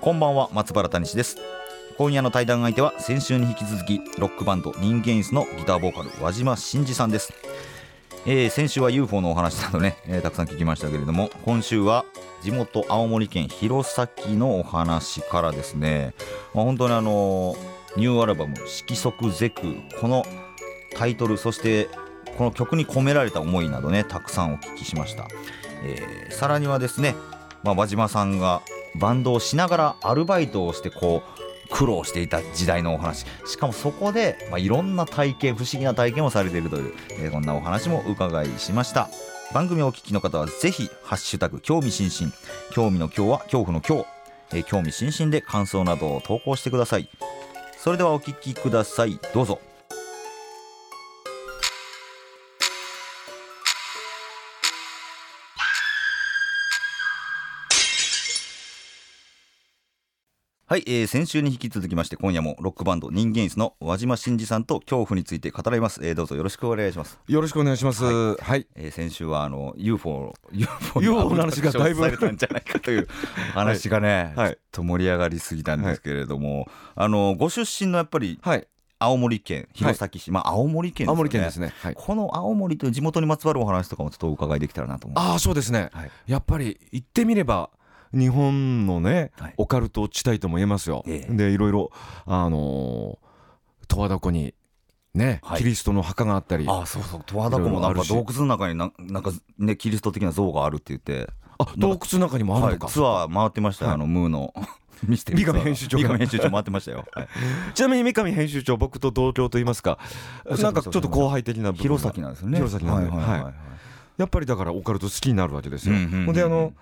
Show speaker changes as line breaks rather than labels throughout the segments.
こんばんは松原谷氏です。今夜の対談相手は先週に引き続きロックバンド人間椅子のギターボーカル和島真二さんです、えー先週は UFO のお話などね、えーたくさん聞きましたけれども今週は地元青森県弘前のお話からですね、まあ、本当にあのニューアルバム「色即是空」このタイトルそしてこの曲に込められた思いなどねたくさんお聞きしました、えーさらにはですね、まあ、和島さんがバンドをしながらアルバイトをしてこう苦労していた時代のお話しかもそこで、まあ、いろんな体験不思議な体験をされているという、えーこんなお話も伺いしました。番組をお聞きの方はぜひハッシュタグ興味津々興味の今日は恐怖の今日、えー興味津々で感想などを投稿してください。それではお聞きください。どうぞ。はい、えー先週に引き続きまして今夜もロックバンド人間椅子の和島真二さんと恐怖について語らいます、えーどうぞよろしくお願いします、
よろしくお願いします。はい。
えー先週はあの UFO UFO
の話がだいぶ
されたんじゃないかという話がね、
はい
ちょっと盛り上がりすぎたんですけれども、あのご出身のやっぱり
はい。
青森県弘前市、まあ青森県ですよね
青森県ですね。はい。
この青森という地元にまつわるお話とかもちょっとお伺いできたらなと思う
ああ、そうですね。
はい
やっぱり言ってみれば。日本のね、
はい。
オカルト地帯とも言えますよ。
ええ。
で、いろいろ、あのー十和田湖に。ね、
はい。
キリストの墓があったり。あ、
あそうそう。十和田湖もなんか洞窟の中にななんかねキリスト的な像があるって言って。
洞窟の中にもあるのか。
はい、ツアー回ってましたよ、
はい。
あのムーの。ミステリーツアー
三上編集長が。
三上編集長回ってましたよ、はい。
ちなみに三上編集長、僕と同郷と言いますか。なんかちょっと後輩的な部分が。
弘前なんですよね。
弘前なんで。
はいはいはい。
はいやっぱりだからオカルト好きになるわけですよ。ほんであの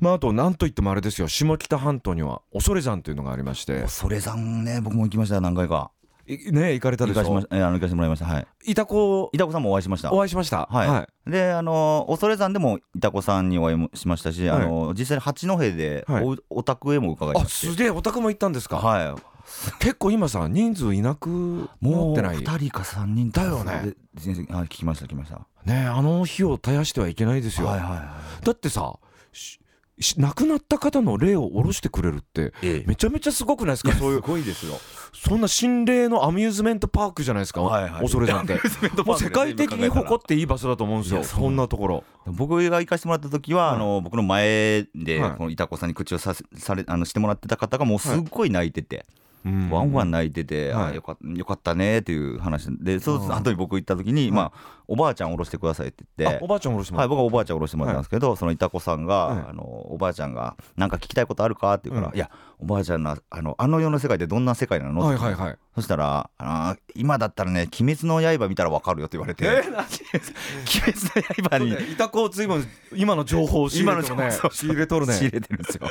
まああとなんといってもあれですよ。下北半島には恐山というのがありまして。
恐山ね僕も行きました何回か。
いね行かれた
行
でしょ？
かしました。えーあの行かせてもらいました。はい。
いた子
板子さんもお会いしました。
お会いしました。
はい。であの恐山でも板子さんにお会いもしましたし、あの実際に八戸でお,、
はい。
お宅へも伺い
あ
まして。
すげえお宅も行ったんですか、
はい
結構今さ人数いなくな
もう
ってない。
2人か3人
だよね。
で全然はい聞きました聞きました。
ねあの火を絶やしてはいけないですよ、
はいはいはい
だってさ亡くなった方の霊を下ろしてくれるって
ええ。
めちゃめちゃすごくないですか？そういう
ごいですよ。
そんな心霊のアミューズメントパークじゃないですか、
はいはい。
恐山って。もう世界的に誇っていい場所だと思うんですよ
そ
んなところ。
僕が行かせてもらった時は、
はい。
あの僕の前で、
はい。
この板子さんに口をさせされあのしてもらってた方がもうすっごい泣いてて、
うん
ワンワン泣いてて、
はい。
あよかっよかったねっていう話。でそ
うん。
の後に僕行った時に、まあ、おばあちゃん降ろしてくださいって言って。
あお。ばあちゃんおろしても
はい、
らう
僕はおばあちゃん降ろしてもらったんですけど、その板子さんが、
はい。
あのおばあちゃんが「なんか聞きたいことあるか?」って言うから「
うん。
いやおばあちゃんのあのあの世の世界ってどんな世界なの?」
はいはいはい
そしたらあの「今だったらね鬼滅の刃見たらわかるよ」って言われて「鬼滅の刃に。
いた子随分今の情報を仕入れてるね。仕入れとるね。
仕入れてるんですよ。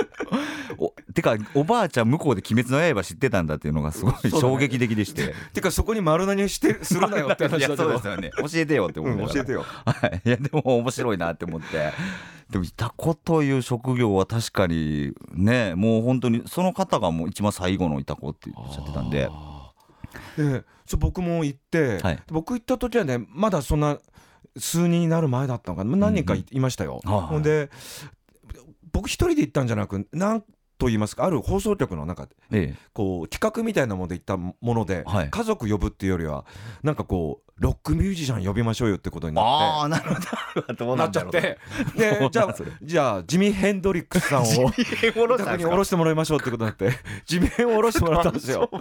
おてかおばあちゃん向こうで「鬼滅の刃」知ってたんだっていうのがすごい 衝撃的でして。
てかそこに丸投げして するなよって話だけど。
ですよね。教えてよって思
う
うんながら。
教えてよ。
はい、いやでも面白いなって思って。でもいた子という職業は確かにねもう本当にその方がもう一番最後のいた子っておっしゃってたんで
でそう僕も行って、
はい。
僕行った時はねまだそんな数人になる前だったのかな。何人かい,、ましたよ、
はい。
ほんで僕一人で行ったんじゃなくなんと言いますかある放送局の中で
ええ。
こう企画みたいなもので行ったもので、
はい。
家族呼ぶっていうよりはなんかこうロックミュージシャン呼びましょうよってことになっ
ああなるほど。
なっちゃって。でじゃあじゃあジミ・ヘンドリックスさんを。自宅に下ろしてもらいましょうってことになってジミヘンを下ろしてもらったんですよ。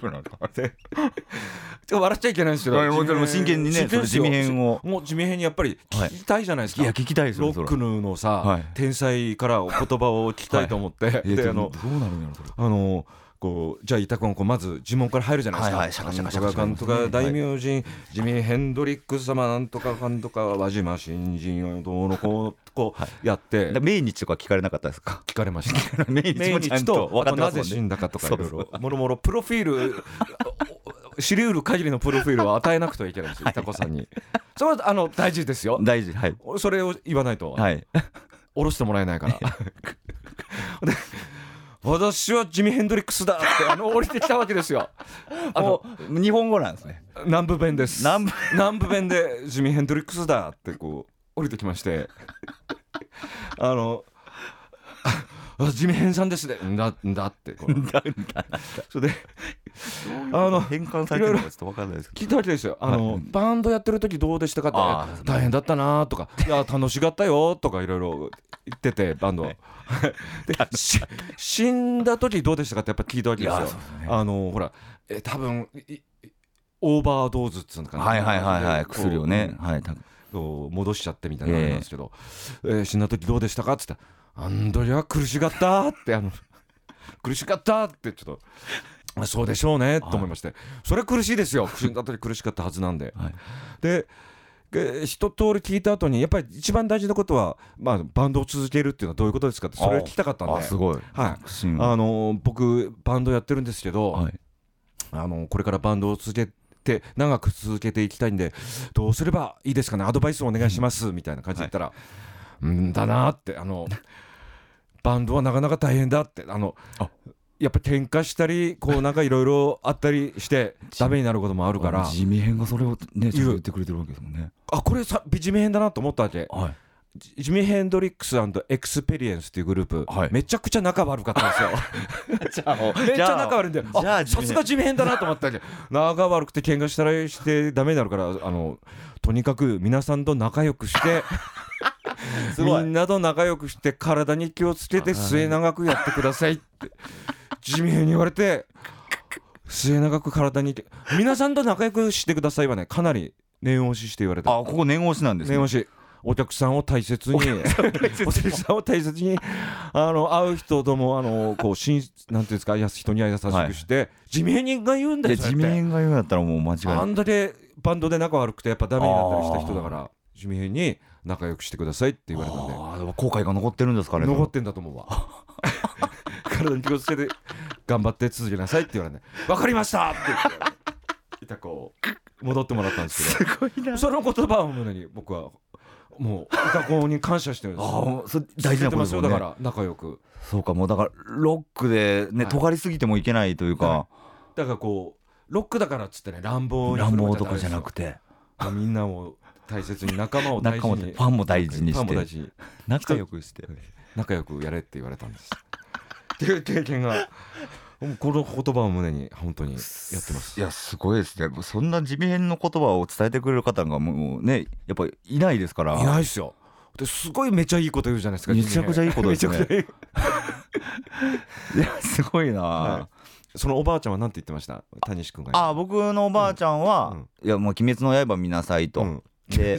笑っちゃいけないんですけど、
真剣にね地味編を。
もう地味編にやっぱり聞きたいじゃないですか、
い。や聞きたいですよ
ロックのさ、
はい。
天才からお言葉を聞きたいと思って、
それいや
であの
どうなるんやろそれ。
あのこうじゃあ板子がこうまず呪文から入るじゃないですか。
はいはいシャカシャカシャカシャカ。
なんとか大名人、ジミー・ヘンドリックス様なんとかかんとか輪島新人をどうのこうこうやって。
で命日とか聞かれなかったですか？
聞かれました。
命日
と
と分かってますもんね。
死んだかとかいろいろ。もろもろプロフィールお 知り得る限りのプロフィールを与えなくてはいけないんですよタコさんに。それはあの大事ですよ。
大事はい。
それを言わないと。
はい。
下ろしてもらえないから。で私はジミ・ヘンドリックスだってあの降りてきたわけですよ。あの
日本語なんですね。
南部弁です。
南部。
南部弁でジミ・ヘンドリックスだってこう降りてきまして。あのあジミヘンさんですね。んだんだってこう。それであの
変換されてるのかちょっと分かんないですけ
聞いたわけですよ。あの、
はい。
バンドやってる時どうでしたかって大変だったなとかいや楽しかったよとかいろいろ言っててバンド、でし死んだ時どうでしたかってやっぱ聞いたわけですよ。
ね。
あのほらえ多分オーバードーズっつうのかな
どはいはいはいはい薬をね。はい。
戻しちゃってみたいなのありますけど、えー死んだ時どうでしたかって言ったら「あんどりゃ苦しかった」ってあの苦しかったってちょっと。あそうでしょうねと思いまして、それ苦しいですよ。死んだ時苦しかったはずなんで、
はい。
でえー一通り聞いた後にやっぱり一番大事なことは、まあ、バンドを続けるっていうのはどういうことですかってそれを聞きたかったんで。
あすごい。
はい。あの僕バンドやってるんですけど、
はい。
あのこれからバンドを続けて長く続けていきたいんでどうすればいいですかね。アドバイスをお願いしますみたいな感じで言ったら、うんだなってあのバンドはなかなか大変だってあの
あ
やっぱ喧嘩したりこうなんかいろいろあったりして ダメになることもあるから。
ジミヘンがそれをね
言
ってくれてるわけですもんね。
あこれさジミヘンだなと思ったわけ。
はい。
ジジミ・ヘンドリックスエクスペリエンスっていうグループ、
はい。
めちゃくちゃ仲悪かったんですよ。
じゃあ
めっちゃ仲悪いんで
じゃあ
あさすがジミヘンだなと思ったけ。ど仲悪くて喧嘩したりしてダメになるからあのとにかく皆さんと仲良くしてみんなと仲良くして体に気をつけて末永くやってくださいって地面に言われて末永く体に皆さんと仲良くしてくださいはねかなり念押しして言われた。
あここ念押しなんですね。
念押し。お客さんを大切にお客さんを大切に。あの会う人ともあのこうしんなんていうんですかやす人には優しくして、地味人が言うんだよ
で地味編が言うんだったらもう間違いない。
あんだけバンドで仲悪くてやっぱダメになったりした人だから地味に仲良くしてくださいって言われたんで。
あーでも後悔が残ってるんですかね
残ってんだと思うわ 体に気をつけて頑張って続けなさいって言われて「分かりました!」って言っていたこう戻ってもらったんですけど
すごいな。
その言葉を胸に僕はもう歌子に感謝してるんです。
あーそれ大事なことですよね。
だから仲良く。
そうかもうだからロックでね
はい
尖りすぎてもいけないというか。
はだからこうロックだからっつってね乱暴に
乱暴とかじゃなく
て。
て
みんなを大切に仲間を大事に。
ファンも大事に。して。仲良くして。
仲良くやれって言われたんですっていう経験が。この言葉を胸に本当にやってます。
いやすごいですね。そんな地味編の言葉を伝えてくれる方がもうねやっぱりいないですから。
いないっすよ。ですごいめちゃいいこと言うじゃないですか
めちゃくちゃいいことですね。
いい。
いやすごいな、
はそのおばあちゃんは何て言ってました？谷西君が
あ僕のおばあちゃんは、
うん。
いやもう「鬼滅の刃」見なさいと、
うん
で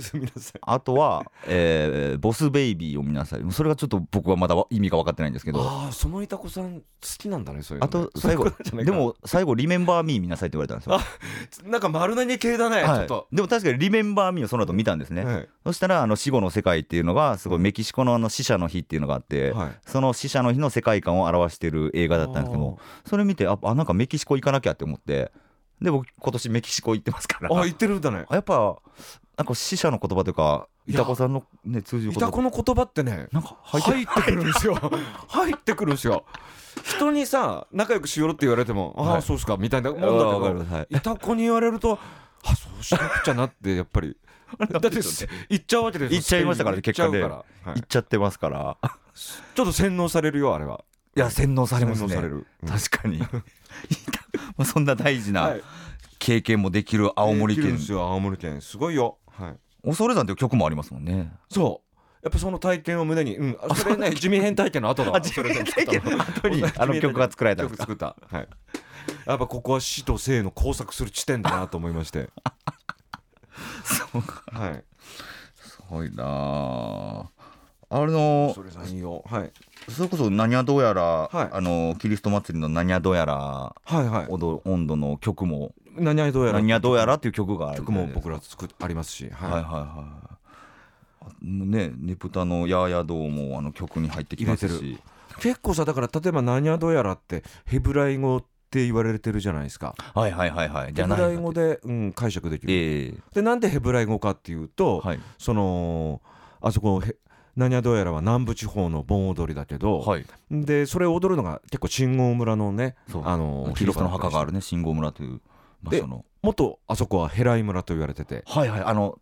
あとは、えーボスベイビー」を見なさい。それがちょっと僕はまだわ意味が分かってないんですけど。
ああそのいた子さん好きなんだねそういうの
あ
ね
と最後でも最後「リメンバー・ミー」見なさいって言われたんですよ、
なんか丸投げ系だね、ちょ
はい
っと、
でも確かに「リメンバー・ミー」をその後見たんですね、
はい。
そしたらあの死後の世界っていうのがすごいメキシコのあの死者の日っていうのがあって、
はい。
その死者の日の世界観を表してる映画だったんですけどそれ見てああなんかメキシコ行かなきゃって思ってで僕今年メキシコ行ってますから。
あ言ってるんだね。
あやっぱなんか死者の言葉というか
い
たこさんのね通じる
いたこの言葉ってね
なんか入って
くるんですよ。入ってくるんですよ。人にさ仲良くしようって言われても、あ
はい。
あそうっすかみたいなもんだけ
るはい。
どいた子に言われるとあそうしなくちゃなってやっぱり。だって言っちゃうわけですよ。
言っちゃいましたから結果
から。はい。
行っちゃってますから。
ちょっと洗脳されるよあれは。い
や洗脳されますね。確かに まあそんな大事
は
ない。経験もできる青森県。
ですよ青森県。すごいよ。はい。
恐山っていう曲もありますもんね。
そう。やっぱその体験を胸に、うん、あそれね地味変体験の後だわ。
あ地味変体験の後に あの曲が作られた
曲作った。はい。やっぱここは死と生の交錯する地点だなと思いまして。
そうか。
はい。
すごいなああの
それさんいいよはい。
それこそ何やどうやら、
はい。
あのキリスト祭りの何やどうやら
はいはい。
温度の曲も
何やどうやら。
何やどうやらっていう曲がある
曲も僕ら作っありますしはい、
はいはいはい。あねねぷたの「やーやどう」もあの曲に入ってきますし。
結構さだから例えば何やどうやらってヘブライ語って言われてるじゃないですか。
はいはいはいはい。じ
ヘブライ語で、うん、解釈できる、
ええ。
でなんでヘブライ語かっていうと、
はい。
そのあそこへ何やどうやらは南部地方の盆踊りだけど、
はい。
でそれを踊るのが結構信号村のねあの
キリストの墓があ
る
るね信号村という場所の。
元あそこはヘライ村と言われてて。
はいはい。あの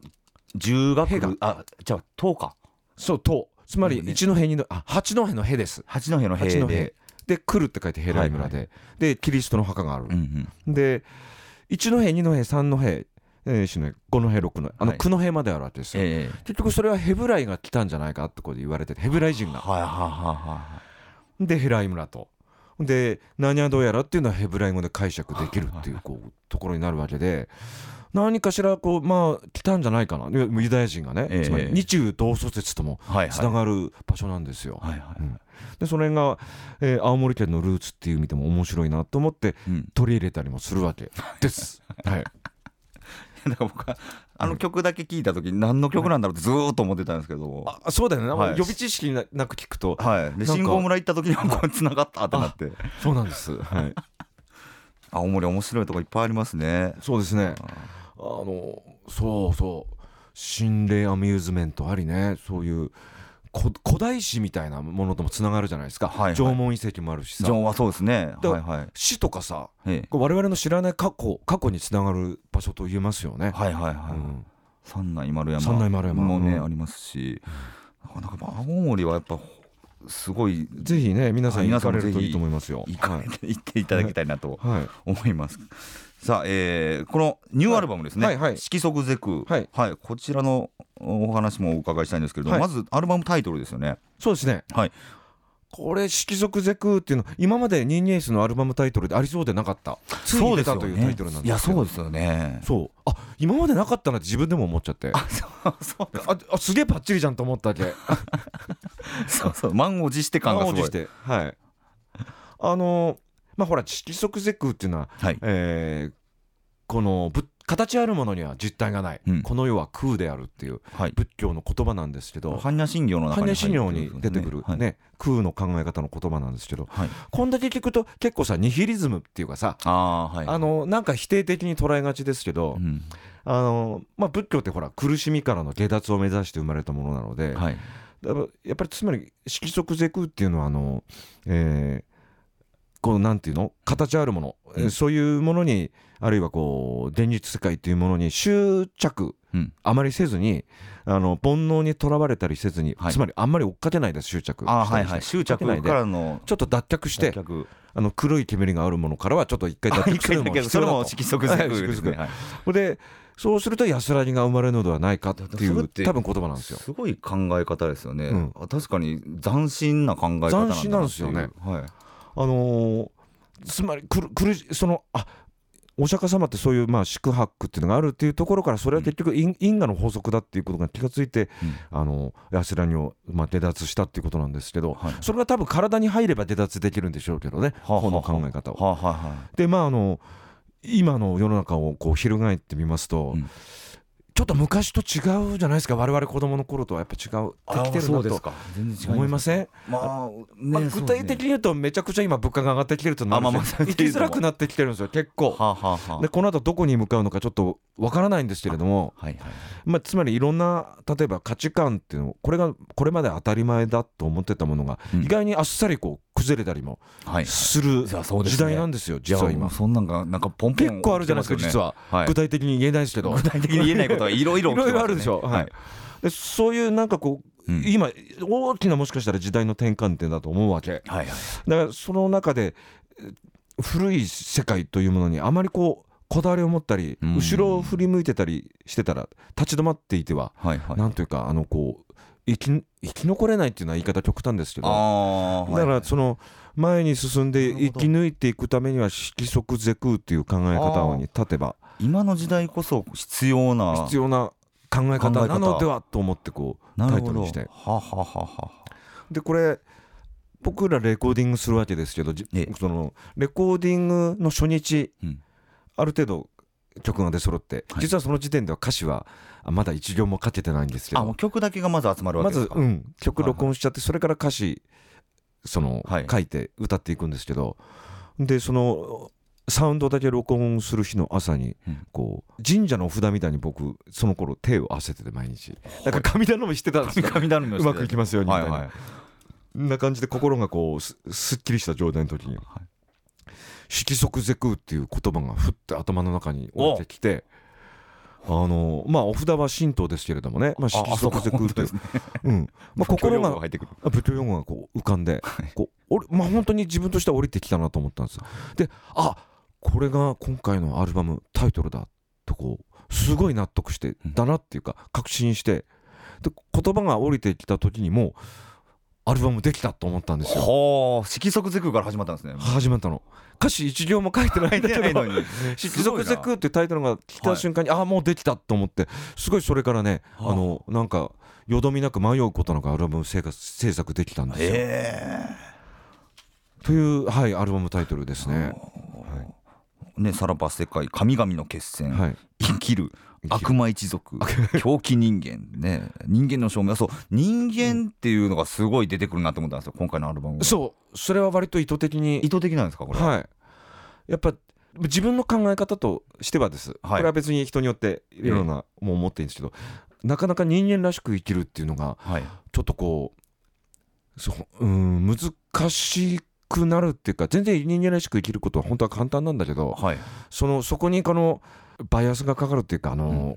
10学
へが。
部あじゃあ10か。
そうとつまり一戸にのあ八戸のへです。
八戸の
八戸。
塀で
で来るって書いてヘライ村で、
は
でキリストの墓がある。
うんう、ん。
で一戸二戸三戸えー四戸五戸六戸。あの
はい。
九戸まであるわけですよ、
ええ。
結局それはヘブライが来たんじゃないかってことで言われててヘブライ人が。
はいはいはいは
でヘライ村と。で何やどうやらっていうのはヘブライ語で解釈できるっていうこうところになるわけで。何かしらこうまあ来たんじゃないかな。ユダヤ人がね、
ええ。
つまり日中同祖説ともつながる場所なんですよ。
はいはい。
うん。でそれが、えー青森県のルーツっていう意味でも面白いなと思って
うん。
取り入れたりもするわけです。はい、
だから僕はあの曲だけ聞いた時何の曲なんだろうってずーっと思ってたんですけど。
あそうだよね、
はい。
予備知識ななく聞くと。
はい。信号村行った時にはこう繋がったってなって。
そうなんです。はい、
青森面白いとこいっぱいありますね。
そうですね。あのそうそう。心霊アミューズメントありね。そういうこ古代史みたいなものともつながるじゃないですか、
はいはい。
縄文遺跡もあるしさ。
ジョンはそうですね。
だ
はいはい。
死とかさ我々の知らない過去過去につながる場所と言えますよね。
はいはいはい。
うん。
三内丸山
三内丸山。
もね
うん。
ありますし。なかなか青森はやっぱすごい
ぜひね皆さん
はい
行かれるといいと思いますよ。
行かれて行っていただきたいなと
はい、
思います。さあ、えーこのニューアルバムですね「
はいはい。
色即是空」
はい。
こちらのお話もお伺いしたいんですけれども、
はい。
まずアルバムタイトルですよね。
そうですね。
はい。
これ「色即是空」っていうの今までニーニエースのアルバムタイトルでありそうでなかった。ついに出たというタイトルなんです
いやそうですよね。
そう。あ今までなかったなって自分でも思っちゃって。あ
そう
あすげえパッチリじゃんと思ったわけ。
そうそう。満を持して感がすごい。
満を持して。はい。あのーまあほら色即是空っていうのは、
はい
えーこのぶ形あるものには実体がない、
うん
この世は空であるっていう
はい。
仏教の言葉なんですけど
般若心経の中に
般若心経に出てくる、
はい
ね空の考え方の言葉なんですけど
はい。
こんだけ聞くと結構さニヒリズムっていうかさ
ああはい。
あのなんか否定的に捉えがちですけど、
うん
あのまあ、仏教ってほら苦しみからの下脱を目指して生まれたものなので、
はい。
だからやっぱりつまり色即是空っていうのはあの、えーこうなんていうの形あるもの、えー
うん
そういうものにあるいはこう現実世界っていうものに執着
うん。
あまりせずにあの煩悩にとらわれたりせずに、
はい。
つまりあんまり追っかけないです執着
あはいはい。執着
ないで
からの
ちょっと脱却してあの黒い煙があるものからはちょっと一回脱
あ
却するのも必
それも色即是空で。すね。
はい。でそうすると安らぎが生まれるのではないかっていう多分言葉なんですよ。
すごい考え方ですよね、
うん。
あ確かに斬新な考え方なん
ですよね。
はい、
あのーつまりくるくるそのあお釈迦様ってそういうまあ宿泊っていうのがあるっていうところからそれは結局因因果の法則だっていうことが気がついて、
うん。
あの安らぎをまあ離脱したっていうことなんですけど、
はい。
それが多分体に入れば離脱できるんでしょうけどね、
はあはあ
この考え方を。
はあ、はあは
でまああの今の世の中をこう翻ってみますと、
うん
ちょっと昔と違うじゃないですか。我々子供の頃とはやっぱ違う。
あ、
できてるなと。思いません？
まあ、ね
まあ、具体的に言うとめちゃくちゃ今物価が上がってきてるとなるし
あまあまあ
生きづらくなってきてるんですよ。結構。
はあ、はあはあ、
でこの後どこに向かうのかちょっとわからないんですけれども、
はいはい
まあ、つまりいろんな例えば価値観っていうのこれがこれまで当たり前だと思ってたものが、
うん。
意外にあっさりこう崩れたりも
はい
する時
ね。
代なんですよ実は今。
じゃあそんなんがなんかポンポン
結構あるじゃないですか実は、
はい。
具体的に言えないですけど。
具体的に言えないことがいろいろ
いろいろあるでしょ、はい。でそういうなんかこう、
うん。
今大きなもしかしたら時代の転換点だと思うわけ。
はいはい。
だからその中でえ古い世界というものにあまりこうこだわりを持ったり、
うん。
後ろを振り向いてたりしてたら立ち止まっていては、
はいはい。
なんというかあのこう生き生き残れないっていうのは言い方極端ですけど。
ああ
だからその前に進んで生き抜いていくためには色即是空っていう考え方に立てば
今の時代こそ必要な
必要な考え方なのではと思ってこうタイトルにして。
はははは。
でこれ僕らレコーディングするわけですけどそのレコーディングの初日、
うん。
ある程度曲が出揃って、
はい。
実はその時点では歌詞はあまだ一行も書けてないんですけど。
あもう曲だけがまず集まるわ
ま
けですか。
ずうん。曲録音しちゃってそれから歌詞その、
はい。
書いて歌っていくんですけど。でそのサウンドだけ録音する日の朝に、
うん。
こう神社のお札みたいに僕その頃手を合わせてて毎日。なんか神頼みしてたんですよ。
神頼み
うまくいきますようにみた
いいはい。
こんな感じで心がこうすすっきりした状態の時に
はい「
色即是空」っていう言葉がふって頭の中に降りてきてあのまあお札は神道ですけれどもね、まあ、色即是空っていう。うん。まあ、心が
入ってくる。
あ仏教用語がこう浮かんで、こうおりまあ、本当に自分としては降りてきたなと思ったんですであこれが今回のアルバムタイトルだとこうすごい納得して
うん
だなっていうか確信してで言葉が降りてきた時にもうアルバムできたと思ったんですよ。
はあ色即是空から始まったんですね。
始まったの。歌詞一行も書いてないんだけど。
書いてな。いのに「
色即是空」ってタイトルが来た瞬間に、ああもうできたと思ってすごいそれからね、
はあ。
あのなんかよどみなく迷うことなくアルバム制作制作できたんですよ。
え。
という、はい、アルバムタイトルですね。
えねさらば世界神々の決戦、
はい、
生きる悪魔一族。狂気人間。ね。人間の証明。そう。人間っていうのがすごい出てくるなと思ったんですよ。今回のアルバムは。
そう。それは割と意図的に。
意図的なんですかこれ
は？い。やっぱ自分の考え方としてはです、これは別に人によっていろんなもう思っていいんですけど、なかなか人間らしく生きるっていうのが
はい。
ちょっとこうそううん難しくなるっていうか全然人間らしく生きることは本当は簡単なんだけど
はい。
そのそこにこのバイアスがかかるっていうかあの、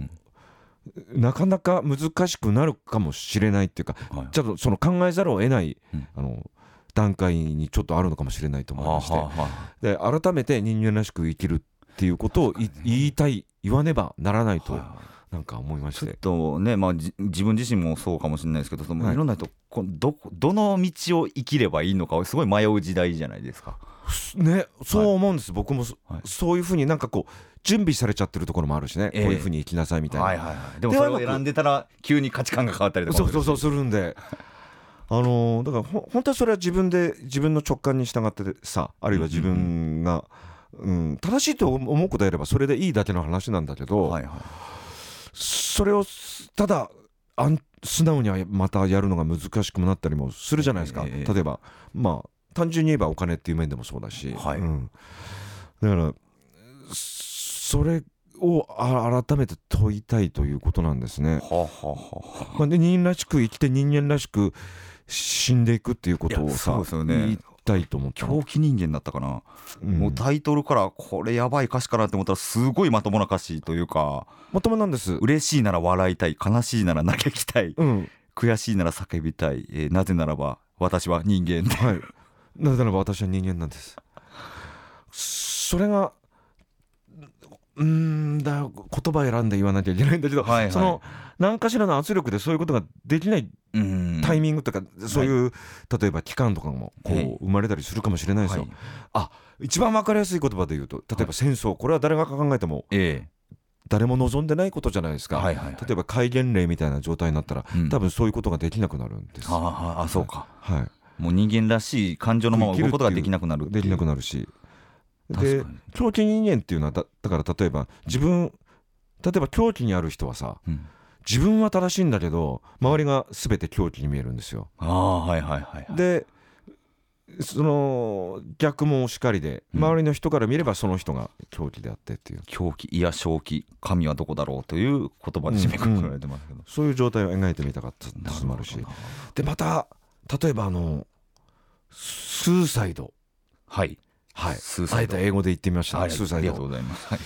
なかなか難しくなるかもしれないっていうか
はい。
ちょっとその考えざるを得ない、
うん。
あの段階にちょっとあるのかもしれないと思いまして、
はあは
で改めて人間らしく生きるっていうことをい言いたい言わねばならないと
は
なんか思いまし
ちょってとねまあじ自分自身もそうかもしれないですけどその、
はい。
い、ろんな人こうどこどの道を生きればいいのかすごい迷う時代じゃないですか。
ねそう思うんです、僕もそ,、
はい。
そういうふうになんかこう準備されちゃってるところもあるしね、
ええ。
こういうふうに生きなさいみたいな、
はいはいはい、でもそれを選んでたら急に価値観が変わったりとか
そうそうそうするんで。あのーだからほ本当はそれは自分で自分の直感に従ってさあるいは自分が、うん、正しいと思うことやればそれでいいだけの話なんだけど、
はいはい
それをすただあん素直にはまたやるのが難しくもなったりもするじゃないですか、
ええ
例えばまあ単純に言えばお金っていう面でもそうだし、
はい。
うん。だからそれをあ改めて問いたいということなんですね。
はあ、はあはあ
まあ、で人間らしく生きて人間らしく死んでいくっていうことをさ、
そうですよね。
言いたいと思ったの
狂気人間だったかな、
うん
もうタイトルからこれやばい歌詞かなって思ったらすごいまともな歌詞というか
まともなんです。
嬉しいなら笑いたい悲しいなら嘆きたい
うん、
悔しいなら叫びたい、えーなぜならば私は人間で
はい。なぜならば私は人間なんです。それが、うーんだ言葉選んで言わなきゃいけないんだけど、
はいはい
その何かしらの圧力でそういうことができない
うん。
タイミングとか、そういう、例えば期間とかもこう、
はい。
生まれたりするかもしれないですよ。
はい。
あ一番わかりやすい言葉で言うと例えば戦争、これは誰が考えても
え
誰も望んでないことじゃないですか、
えはいはいはい。
例えば戒厳令みたいな状態になったら、
うん。
多分そういうことができなくなるんです。
あああそうか。
はい。
もう人間らしい感情のまま動くことができなくなる
できなく
な
なるしで狂気人間っていうのはだだから例えば自分例えば狂気にある人はさ
うん
自分は正しいんだけど周りが全て狂気に見えるんですよ。
ああはいはいはいはい。
でその逆もしかりで
うん。
周りの人から見ればその人が狂気であってっていう。
狂気いや正気神はどこだろうという言葉で締めくくられてますけど、
そういう状態を描いてみたかったっていうのもあるし。でまた例えばあのスーサイド。
はい。
はい。
スーサイド。
英語で言ってみました、
はい
スーサイド。
ありがとうございます。はい、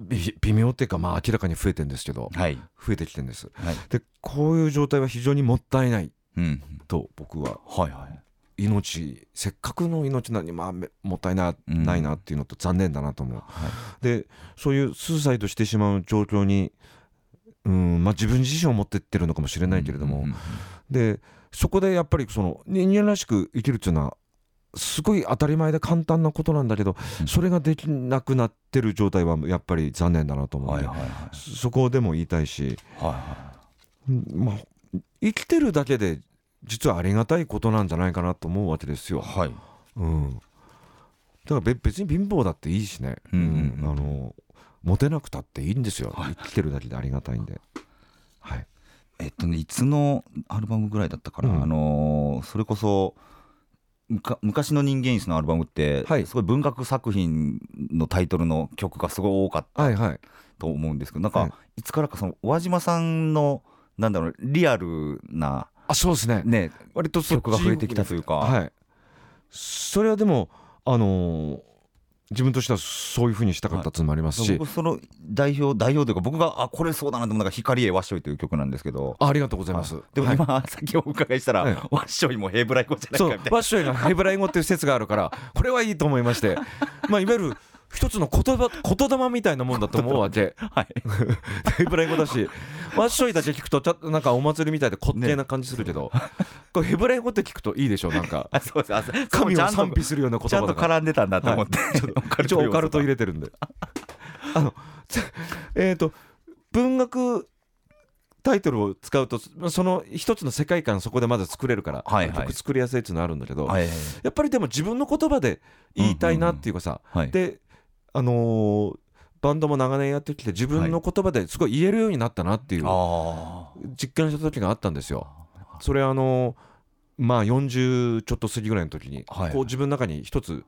微妙っていうかまあ明らかに増えてるんですけど
はい。
増えてきてるんです。
はい。
でこういう状態は非常にもったいない。
うん、
と僕は。
はいはい。
命せっかくの命なのにまあめもったいな,、いなっていうのと残念だなと思う。
はい。
でそういうスーサイドしてしまう状況にうんまあ自分自身を持ってってるのかもしれないけれども、
うんうん。
でそこでやっぱりその人間らしく生きるっていうのはすごい当たり前で簡単なことなんだけど、
うん。
それができなくなってる状態はやっぱり残念だなと思うんで、そこでも言いたいし、
はいは
うんまあ、生きてるだけで実はありがたいことなんじゃないかなと思うわけですよ。
いはい。
うん、だからべ別に貧乏だっていいしね、
うんうん。うん。
あのモテなくたっていいんですよ、
はい。
生きてるだけでありがたいんで。はい、
えっとねいつのアルバムぐらいだったかな、
うん。
あのーそれこそ昔の人間椅子のアルバムって、
はい。
すごい文学作品のタイトルの曲がすごい多かった
はいはい。
と思うんですけどなんか、
はい。
い、つからかその和島さんのなんだろうリアルな
あそうですね。
ね
割と
曲が増えてきたというか、
はい、それはでもあのー自分としてはそういうふうにしたかったってい。うのもありますし、
僕その代表代表というか僕があこれそうだなと思う。のが「光へわっしょい」という曲なんですけど。
あありがとうございます。はい。
でも今、さっきお伺いしたら、
はい
わっしょいもヘブライ語じゃない
そう
かみた。いな
ワッショイがヘブライ語っていう説があるからこれはいいと思いまして。まあいわゆる一つの言葉言霊みたいなもんだと思うわけ。
はい。
ヘブライ語だし。ワッショイだけ聞くとちょっとなんかお祭りみたいで滑稽な感じするけど、これヘブライ語って聞くといいでしょなんか。
あそうです。
神を賛美するような言
ちゃんと絡んでたんだと思って、オカル
一応オカルト入
れ
れてるんで。あのつ えっ、と文学タイトルを使うとその一つの世界観そこでまず作れるから、
はいはい。
曲作りやすいっていうのはあるんだけど、
はい
やっぱりでも自分の言葉で言いたいなっていうかさ、
はい。
であのーバンドも長年やってきて自分の言葉ですごい言えるようになったなっていう
あ
実感した時があったんですよ。それはあのーまあ40ちょっと過ぎぐらいの時に、
はい。
こう自分の中に一つ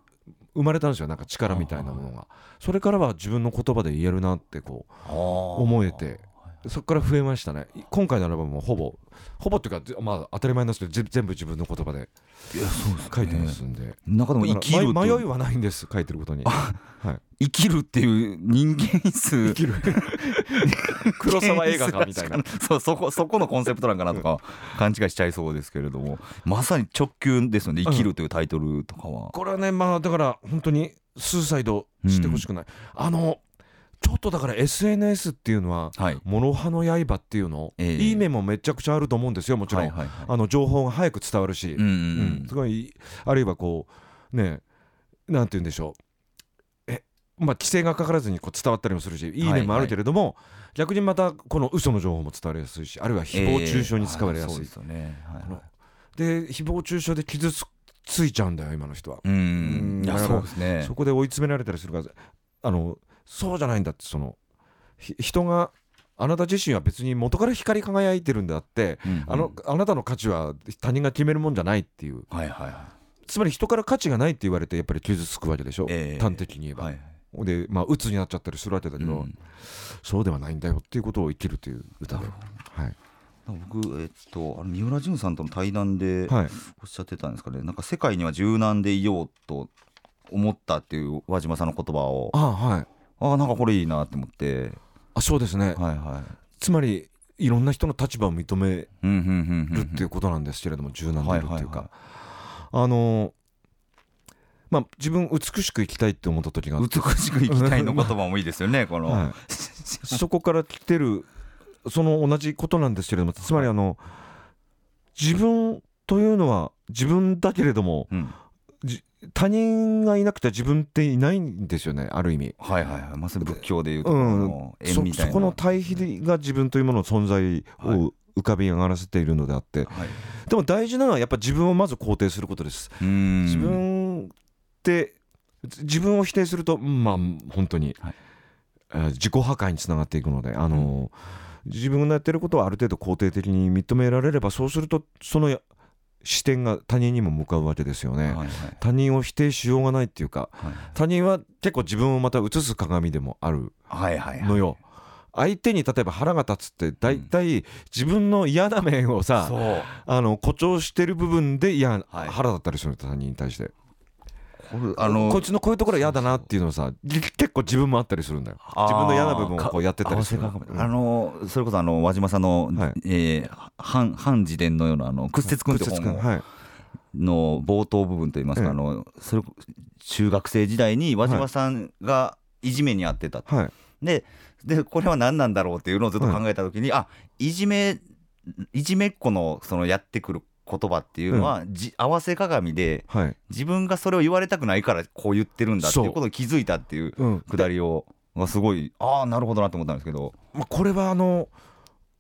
生まれたんですよ。なんか力みたいなものが。それからは自分の言葉で言えるなってこ
あ
う思えてそこから増えましたね。今回のアルバムもほぼほぼっていうかぜまあ当たり前なんですけどぜ全部自分の言葉で書いてますんで、
中でも生きる
迷いはないんです書いてることに、はい、
生きるっていう人間数
きる。黒沢映画かみたいな。
そうそこそこのコンセプトなんかなとか勘違いしちゃいそうですけれども。まさに直球ですよね「生きる」というタイトルとかは、
これはねまあだから本当にスーサイドしてほしくない、あのちょっとだから SNS っていうのは
はい。
諸刃の刃っていうの、
ええ。
いい面もめちゃくちゃあると思うんですよもちろん、
はいはいはい。
あの情報が早く伝わるし、
うんうん
うん。すごいあるいはこうねなんて言うんでしょう。えまあ規制がかからずにこう伝わったりもするしいい。面もあるけれども、逆にまたこの嘘の情報も伝わりやすいしあるいは誹謗中傷に使われやすい、
ですよね。はいはい。
で誹謗中傷で傷つついちゃうんだよ今の人は、
うん。いやそうですね。
そこで追い詰められたりするからあのそうじゃないんだってその。ひ人があなた自身は別に元から光り輝いてるんだって、
うんうん。
あのあなたの価値は他人が決めるもんじゃないっていう。
はいはいは
つまり人から価値がないって言われてやっぱり傷つくわけでしょ、
ええ。
端的に言えば、
いはい。
でまあ鬱になっちゃったりするわけだけど、
うん。
そうではないんだよっていうことを生きるという歌で、はい。
僕えっとあの三浦淳さんとの対談で
はい、
おっしゃってたんですかね。なんか世界には柔軟でいようと思ったっていう和島さんの言葉を。
あはい
ああなんかこれいいなって思って。
あそうですね、
はいはい。
つまりいろんな人の立場を認めるっていうことなんですけれども柔軟でいるっていうか、
はい
あのまあ自分美しく生きたいって思った時が
美しく生きたいの言葉もいいですよね この、
はい、そこから来てるその同じことなんですけれどもつまりあの自分というのは自分だけれども
うん
他人がいなくて自分っていないんですよねある意味。
はいはいはい。まさに仏教でいうと
そ
みたいな、
そこの対比が自分というものの存在を浮かび上がらせているのであって、
はい。
でも大事なのはやっぱ自分をまず肯定することです。
うん。
自分って自分を否定するとまあ本当に、
はい。
えー自己破壊につながっていくのであの、自分がやってることはある程度肯定的に認められればそうするとそのや視点が他人にも向かうわけですよね。
はいはい。
他人を否定しようがないっていうか
はい
他人は結構自分をまた映す鏡でもあるのよ。相手に例えば腹が立つって大体自分の嫌な面をさ、
そう。
あの誇張してる部分で嫌、
はい。
腹立ったりするの他人に対して
あの
こいつのこういうところ嫌だなっていうのをさじ結構自分もあったりするんだよ。自分の嫌な部分をこうやってたりする
あのそれこそあの和島さんの、
はい。
えー反反自伝のようなあの屈折君って本
君はい。
の冒頭部分といいますか、
ええ。
あのそれ中学生時代に和島さんがいじめにあってたと、
はい。
ででこれは何なんだろうっていうのをずっと考えた時に、あいじめいじめっ子のそのやってくる言葉っていうのは、じ合わせ鏡で
はい。
自分がそれを言われたくないからこう言ってるんだっていうことに気づいたっていう
う。ん。
くだりを。がすごいああなるほどなと思ったんですけど。
まあ、これはあの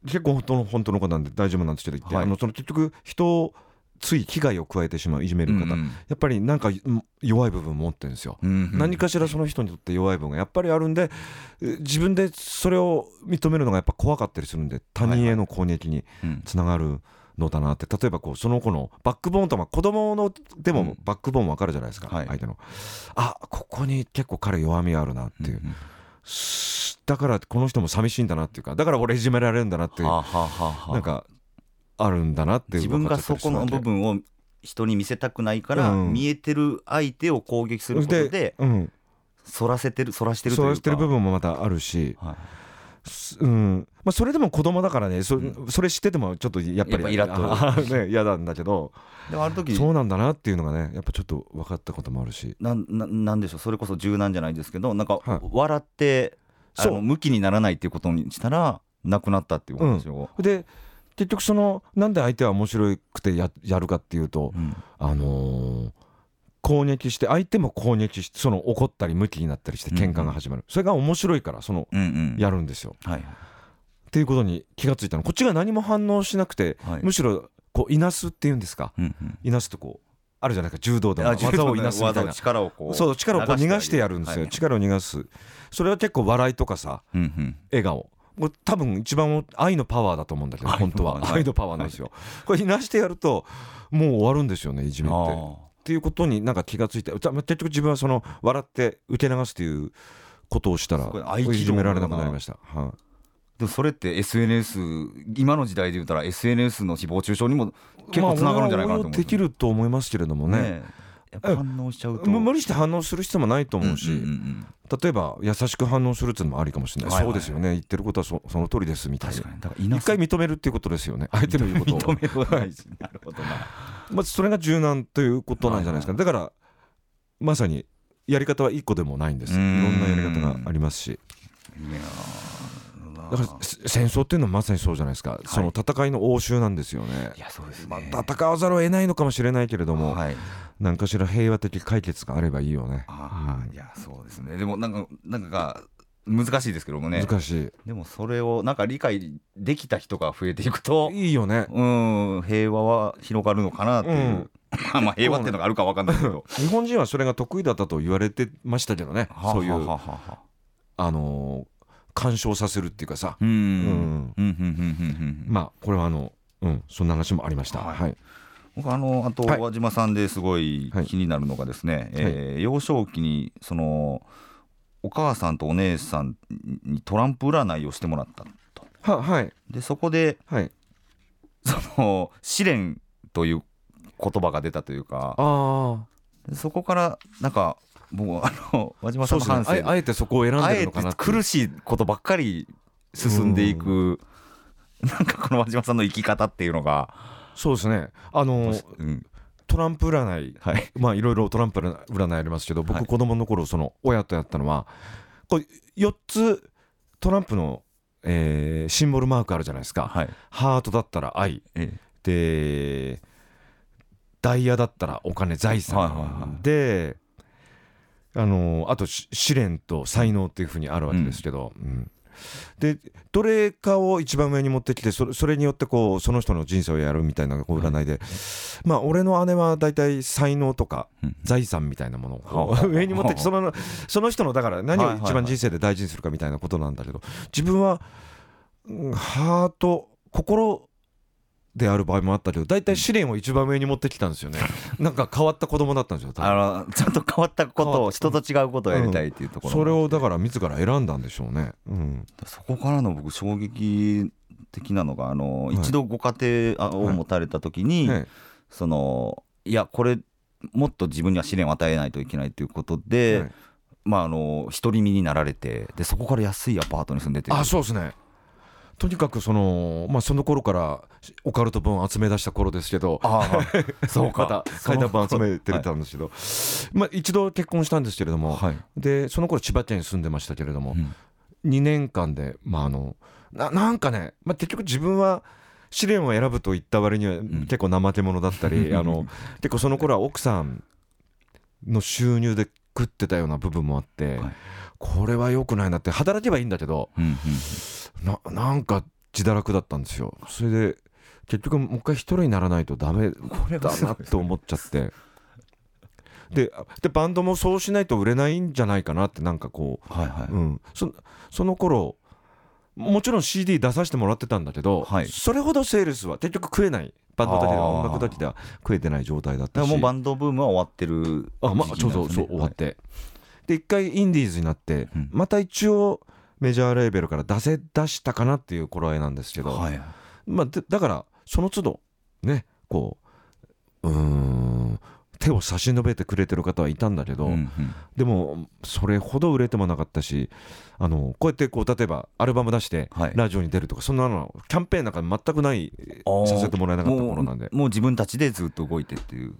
結構本当の本当のことなんで大丈夫なんですけど言って、
はい。
あのその結局人をつい危害を加えてしまういじめる方、
うん
やっぱりなんかうん弱い部分持ってるんですよ。
うんうん。
何かしらその人にとって弱い部分がやっぱりあるんでえ自分でそれを認めるのがやっぱ怖かったりするんで他人への攻撃に
うん。
つながるのだなって。例えばこうその子のバックボーンとか子供のでも
うん。
バックボーン分かるじゃないですか、
はい。
相手の。あここに結構彼弱みあるなっていう、
うん
すだからこの人も寂しいんだなっていうかだから俺いじめられるんだなっていう
はあ
なんかあるんだなっていう
自分がそこの部分を人に見せたくないから、
うん。
見えてる相手を攻撃することで
うん、
そらせてるそらしてるというか。
そうしてる部分もまたあるし、
はい。
すうん。まあ、それでも子供だからね。そ,、
うん。
それ知っててもちょっとやっぱり
やっぱイ
ね、嫌なんだけど。
でもある時
そうなんだなっていうのがねやっぱちょっと分かったこともあるし。
なんななんでしょう。それこそ柔軟じゃないですけどなんか
はい。
笑って、あ
そう。
の向きにならないっていうことにしたらなくなったっていう話を、
で結局そのなんで相手は面白くてややるかっていうと、
うん。
あのー攻撃して相手も攻撃してその怒ったり向きになったりして喧嘩が始まる、それが面白いからその
うんうん。
やるんですよ。
はい
っていうことに気がついたの。こっちが何も反応しなくて、
はい。
むしろこういなすっていうんですか？
うんうん。
いなすとこうあるじゃないか？柔道でも。
あ
技をいなすみたいな。
力をこう
そう力をこう逃がしてやるんですよ、
はい
力を逃がす。それは結構笑いとかさ
うんうん。
笑顔。これ多分一番愛のパワーだと思うんだけど本当は。愛のパワーなんですよ、これいなしてやるともう終わるんですよねいじめって。
あ
っていうことになんか気がついて結局自分はその笑って受け流すということをしたら
い
じめられなくなりました。はい。
ーでもそれって SNS 今の時代で言ったら SNS の誹謗中傷にも結構つながるんじゃないかなと思う、
まあできると思いますけれどもね。
ね反応しちゃうと。
む無理して反応する必要もないと思うし、
うんうんうん
例えば優しく反応するっていうのもありかもしれない、
はいはい
そうですよね。言ってることはそその通りですみたいな。一回認めるっていうことですよね。相手の言うことを。
認めるなるほどな
まあ、それが柔軟ということなんじゃないですか、だからまさにやり方は一個でもないんです。いろ
うん
んなやり方がありますし。だからせ戦争っていうのはまさにそうじゃないですか、その戦いの応酬なんですよね。
いやそうです
ま
ね、
あ、戦わざるを得ないのかもしれないけれども、
はい。
何かしら平和的解決があればいいよね、
ああい。やそうですね。でもなんかなんか難しいですけどもね。
難し
でもそれをなんか理解できた人が増えていくと
いいいよね。
うん平和は広がるのかなっていう、
うん。
まあまあ平和っていうのがあるかわかんないけど。
日本人はそれが得意だったと言われてましたけどね。そういう
はははは
あ。のー干渉させるっていうかさ、
うんうん。
うん
うんうんうんうん
まあこれはあのうんそんな話もありました。
はい。
はい。
僕あのあと
はい。
和島さんですごい
はい。
気になるのがですね、えー幼少期にそのお母さんとお姉さんにトランプ占いをしてもらったと。
ははい。
でそこで
はい。
その試練という言葉が出たというか。
あ
でそこからなんかもうあの和島さんの反省。
ねあえあえてそこを選んでる
あえて
のかな
苦しいことばっかり進んでいく。なんかこの和島さんの生き方っていうのが、
そうですね。あのー
うん
トランプ占い
はい。
まあいろいろトランプ占いありますけど
はい。
僕子供の頃その親とやったのはこう4つトランプの、えーシンボルマークあるじゃないですか。
はい。
ハートだったら愛。
え
でダイヤだったらお金財産、
はいはいはい。
であのあとし試練と才能っていうふうにあるわけですけど、うんでどれかを一番上に持ってきてそれによってこうその人の人生をやるみたいなこう占いで、まあ俺の姉は大体才能とか
うん。
財産みたいなものを 上に持ってきてそのその人のだから何を一番人生で大事にするかみたいなことなんだけど自分は、うんハート心である場合もあったけど大体試練を一番上に持ってきたんですよね。なんか変わった子供だったんですよ
あのちょっと変わったことを人と違うことをやりたいっていうところ、
それをだから自ら選んだんでしょうね、うん、
そこからの僕衝撃的なのがあの、
い。
一度ご家庭を持たれた時に、
ね
そのいやこれもっと自分には試練を与えないといけないということで、
はい。
まああの独り身になられてでそこから安いアパートに住んでて。
あそうですねとにかくそのまあその頃からオカルト本集め出した頃ですけど。
ああそう
また 階段本集めてたんですけど、まあ一度結婚したんですけれども、
はい、
でその頃千葉県に住んでましたけれども、
うん
2年間でまああのななんかね、まあ、結局自分は試練を選ぶと言った割には結構怠け者だったり、あの結構その頃は奥さんの収入で食ってたような部分もあって、
はい
これは良くないなって働けばいいんだけど
うんうん
ななんか自堕落だったんですよ。それで結局もう一回一人にならないとダメ
れ
だなと思っちゃって。ででバンドもそうしないと売れないんじゃないかなってなんかこ
はいは
う、うん、そその頃もちろん CD 出させてもらってたんだけど、
はい。
それほどセールスは結局食えない。バンドだけでは音楽だけでは食えてない状態だったし。
もうバンドブームは終わってる
あ、まあ、ちょうどそう終わって、で一回インディーズになって、
うん。
また一応メジャーレーベルから出せ出したかなっていう頃合いなんですけど、
はい。はい
まあ、でだからその都度ねこううーん手を差し伸べてくれてる方はいたんだけど、
うんうん。
でもそれほど売れてもなかったしあのこうやってこう例えばアルバム出して
はい。
ラジオに出るとかそんなのキャンペーンなんか全くないさせてもらえなかった頃なんで。
もう自分たちでずっと動いてっていう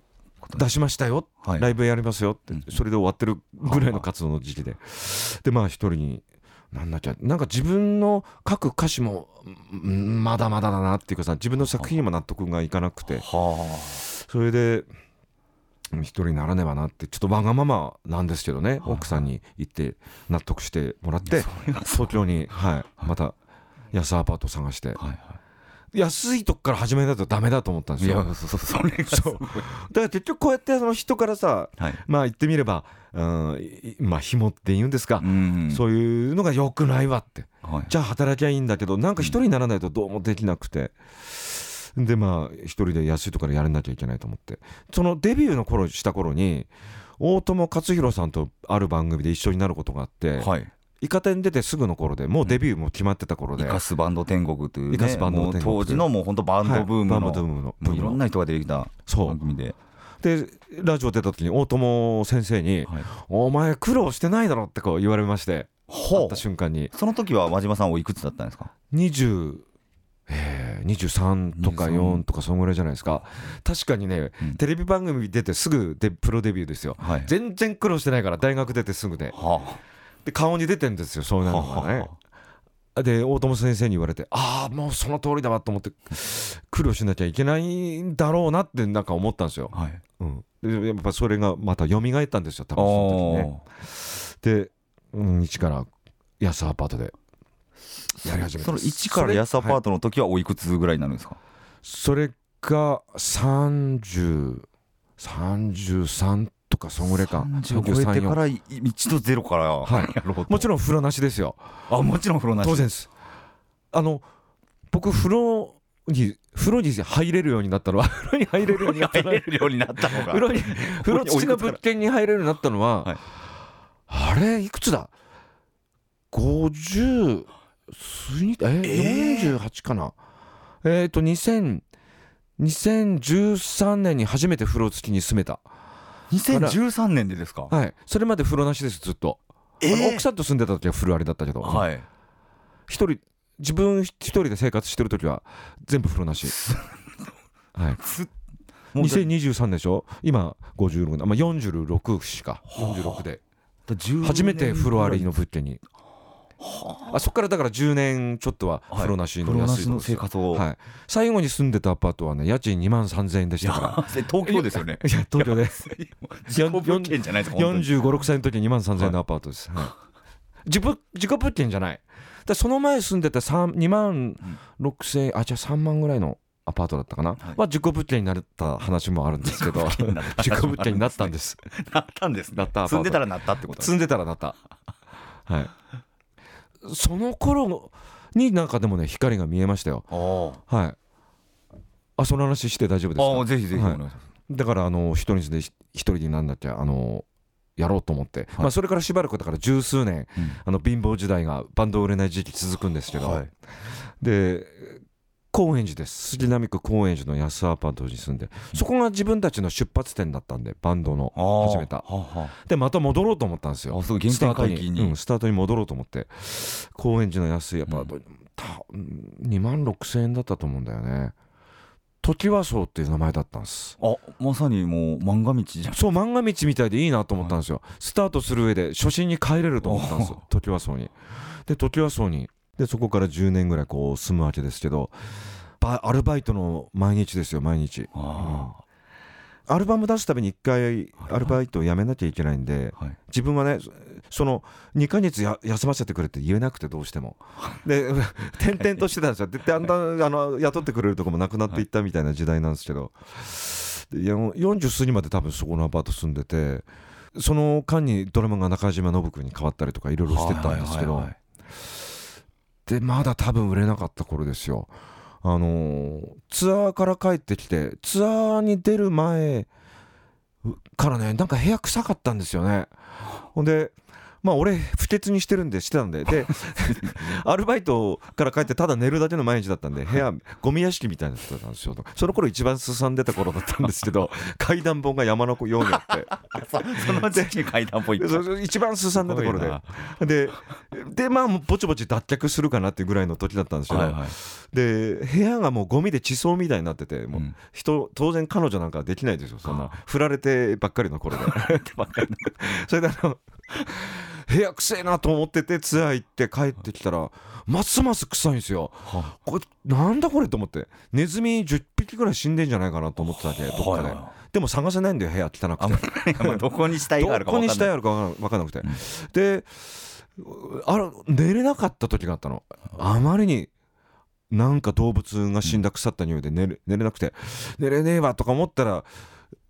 出しましたよ
はい
ライブやりますよって
うん。
それで終わってるぐらいの活動の時期で。でまあ一人になんなきゃなんか自分の書く歌詞もうんまだまだだなっていうかさ自分の作品にも納得がいかなくて。
は
それでうん一人にならねばなってちょっとわがままなんですけどね
はい
奥さんに言って納得してもらって東京にはい。また安アパートを探して安いとこから始めないとダメだと思ったんですよ。
いいやそそそれがすごい。
だから結局こうやってその人からさ
はい。
まあ言ってみれば、うん、いまあ紐って言うんですか、
うん
そういうのが良くないわって。
はい。
じゃあ働きゃいいんだけどなんか一人にならないとどうもできなくて、でまあ一人で安いところでやらなきゃいけないと思って。そのデビューの頃した頃に大友克洋さんとある番組で一緒になることがあって、
はい
イカ天出てすぐの頃でもうデビューも決まってた頃で、
イカスバンド天国というね
イカスバンド天国
当時のもう本当バンドブーム
はいバ
の
ンドブームの。
もういろんな人が出てきた番組で。
でラジオ出た時に大友先生に
はい「
お前苦労してないだろ」ってこう言われましてった瞬間に。
その時は和島さんおいくつだったんですか
？20えー23とか4とかそのぐらいじゃないですか。確かにね、
うん。
テレビ番組出てすぐでプロデビューですよ。
はい。
全然苦労してないから大学出てすぐで。
は
で顔に出てんですよそういう
あ
のがね。で大友先生に言われてああもうその通りだわと思って苦労しなきゃいけないんだろうなってなんか思ったんですよ、
はい。
うん、でやっぱそれがまた蘇ったんですよ多分その時ね。で、うん、一から安アパートでやり始めた。
その1から安アパートの時はおいくつぐらいになるんですか？
それが3033とかそんぐらいか。
30超えてからい一度ゼロから
はい。
やろうと
もちろん風呂なしですよ。
あもちろん風呂なし。
当然です。あの僕風呂に風呂に入れるようになったのは 風呂に入れるようになった
入
のは
れるようになったのが
風呂に風呂付きの物件に入れるようになったのは、
はい。
あれいくつだ？50過ぎえー、48かな。えっ、ー、と2000 2013年に初めて風呂付きに住めた
2013年でですか？
はい。それまで風呂なしですずっと、
えー。
奥さんと住んでた時は風呂ありだったけど、
はい。
一人自分一人で生活してる時は全部風呂なし。はい。
もうじゃ
2023年でしょ？今56まあ46しか。46で。
10
初めて風呂ありの物件にあそこからだから10年ちょっとは風呂なしの安いとこですよ。
生活を、
はい、最後に住んでたアパートはね家賃2万3000円でしたか
東京ですよね。
らいや東京で。
自己物件じゃないですか本当に。
4 5 6歳の時に2万3000円のアパートです、はい。自分自己物件じゃない。だその前住んでた2万6000円あじゃあ3万ぐらいのアパートだったかな、
はい。
まあ自己物件になった話もあるんですけど。
自己物件になった
んです
なったんです。ね。
なった
住んでたらなったってこと
積んでたらなった。はいその頃になんかでもね光が見えましたよ。
あ
はい。あその話して大丈夫ですか？
ぜひぜひお
はい。だからあの一人で一人になんなきゃあのやろうと思って、まあそれからしばらくだから十数年あの貧乏時代がバンド売れない時期続くんですけど、
はい。
で高円寺です。杉並区高円寺の安アパートに住んでそこが自分たちの出発点だったんでバンドの始めた
はあは
でまた戻ろうと思ったんですよ。スタートに。うん、スタートに戻ろうと思って。高円寺の安いアパート、たうん2万6千円だったと思うんだよね。時和荘っていう名前だったんです。
あまさにもう漫画道じゃん。
そう漫画道みたいでいいなと思ったんですよ、スタートする上で初心に帰れると思ったんです時和荘に。で時和荘にでそこから10年ぐらいこう住むわけですけどぱアルバイトの毎日ですよ毎日。
あ
アルバム出すために1回アルバイトを辞めなきゃいけないんで
はい。
自分はねその2ヶ月や休ませてくれって言えなくてどうしても。で転々としてたんですよ。でだんだんあの雇ってくれるとこもなくなっていったみたいな時代なんですけど。でいや40過ぎまで多分そこのアパート住んでてその間にドラマが中島信君に変わったりとかいろいろしてたんですけど、
はいはいはい
でまだ多分売れなかった頃ですよ。あのーツアーから帰ってきてツアーに出る前からねなんか部屋臭かったんですよね。ほんでまあ俺不潔にしてるんでしてたんで。で アルバイトから帰ってただ寝るだけの毎日だったんで部屋ゴミ屋敷みたいになってたんですよ。その頃一番すさんでた頃だったんですけど 階段本が山のようにあって。
そその時期に階段ポイント
でそそ一番すさんだところで。ででまあぼちぼち脱却するかなっていうぐらいの時だったんですよ、
はいはい。
で部屋がもうゴミで地層みたいになっててもう
うん。
人当然彼女なんかできないですよ。そんな振られてばっかりの頃で。それであの部屋くせえなと思っててツアー行って帰ってきたらますます臭いんですよ。
は
これなんだこれと思って。ネズミ10匹ぐらい死んでんじゃないかなと思ってたわけどっかで、でも探せないんだよ部屋汚くて。
どこに死体がある
ど
か分かんない。
こに死体あるか分かんなくて、であら寝れなかった時があったの。あまりになんか動物が死んだ腐った匂いで寝れ寝れなくて。寝れねえわとか思ったら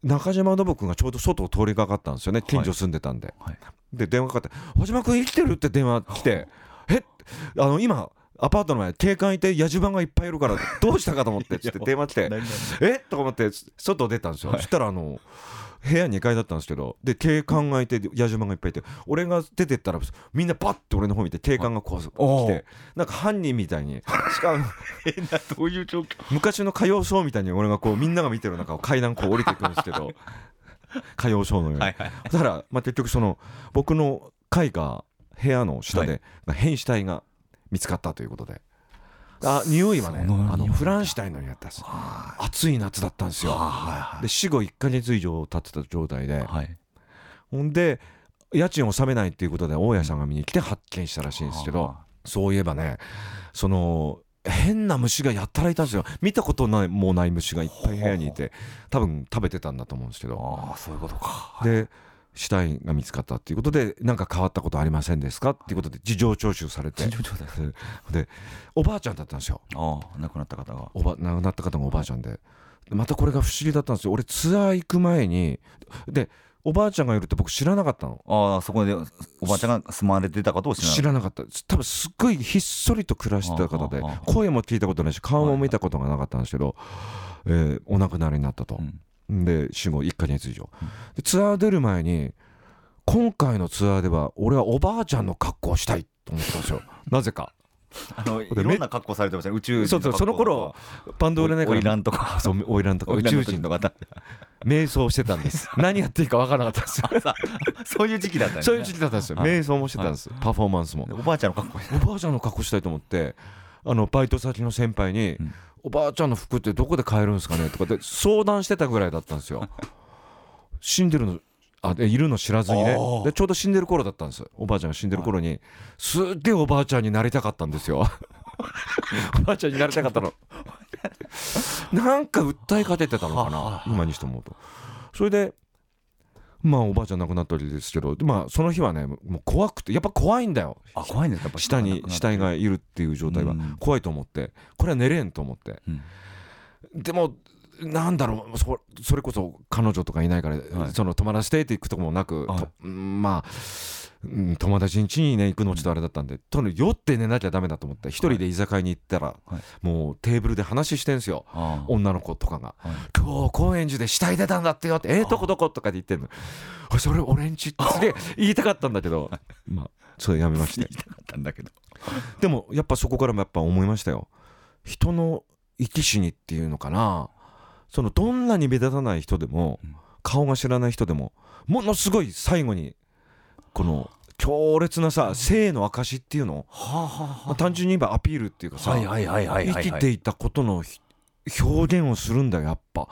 中島信君がちょうど外を通りかかったんですよね。近所住んでたんで、
はい。
で電話かかって「小島君生きてる?」って電話来て「え？あの今アパートの前警官いて野獣版がいっぱいいるからどうしたかと思って」つって電話来て
何々「
え？とか思って外出たんですよ、そしたらあの部屋2階だったんですけどで警官がいて野獣馬がいっぱいいて俺が出てったらみんなバッて俺の方見て警官がこう来てなんか犯人みたいにしかも
どういう状況？
昔の歌謡ショーみたいに俺がこうみんなが見てる中を階段こう降りていくんですけど 歌謡ショーのように、
はいはい。
だから、まあ、結局その僕の階が部屋の下で変死体が見つかったということで。あ匂いはねあのフランシュタインの匂いだったんです暑い夏だったんですよ。で死後1ヶ月以上経ってた状態で。
はい。
ほんで家賃を納めないっていうことで大家さんが見に来て発見したらしいんですけどそういえばねその変な虫がやったらいたんですよ。見たことないもうない虫がいっぱい部屋にいて多分食べてたんだと思うんですけど。
ああそういうことか。
で死体が見つかったっていうことで何か変わったことありませんですかっていうことで事情聴取されて。でおばあちゃんだったんですよ。
ああ亡くなった方が。
おば亡くなった方がおばあちゃんで。でまたこれが不思議だったんですよ。俺ツアー行く前にでおばあちゃんがいるって僕知らなかったの。
ああそこでおばあちゃんが住まれてたことを知らな
かった。多分すっごいひっそりと暮らしてた方で声も聞いたことないし顔も見たことがなかったんですけど、えーお亡くなりになったと。
う、ん
で死後1ヶ月以上、でツアー出る前に今回のツアーでは俺はおばあちゃんの格好をしたいと思ってたんですよ。なぜか。
あのい
で
ろんな格好されてましたね宇宙人
そうそうその頃バンド売れないから
オイランとか。
そうオイランとか。宇宙人。
の方。
瞑想してたんです。何やっていいか分からなかったんですよ。
そう。いう時期だったんですね。
そういう時期だったんですよ。
はい。
瞑想もしてたんです。パフォーマンスも。
おばあちゃんの格好
おばあちゃんの格好したいと思ってあのバイト先の先輩に、
うん
おばあちゃんの服ってどこで買えるんですかねとかで相談してたぐらいだったんですよ。死んでるのあでいるの知らずにね。でちょうど死んでる頃だったんです。おばあちゃんが死んでる頃にすっげえおばあちゃんになりたかったんですよ。おばあちゃんになりたかったの。なんか訴えかけてたのかな今にして思うと。それでまあおばあちゃん亡くなったりですけどでまあその日はねもう怖くてやっぱ怖いんだよ。
あ怖いん
下に死体がいるっていう状態は。
うん。
怖いと思って。これは寝れんと思って。
うん。
でもなんだろう。そそれこそ彼女とかいないから、
はい。
その泊まらせてって行くとこもなく、
はい。
まあ、うん友達ん家にね行くのちょっとあれだったんでとにかく酔って寝なきゃダメだと思って一人で居酒屋に行ったら、
はい。
もうテーブルで話してんすよ。
あ
女の子とかが。
はい「
今日高円寺で死体出たんだってよ」って「えー、どこどこ?」とかで言ってんの「おいそれ俺んち」ってすげえ言いたかったんだけどまあそれやめまして。
言いたかったんだけど。
でもやっぱそこからもやっぱ思いましたよ。人の生き死にっていうのかな。そのどんなに目立たない人でも、
うん。
顔が知らない人でもものすごい最後にこの強烈なさ生の証っていうの、まあ単純に言えばアピールっていうかさ、
はいはいはいはいはい。
生きていたことのひ表現をするんだよやっぱ。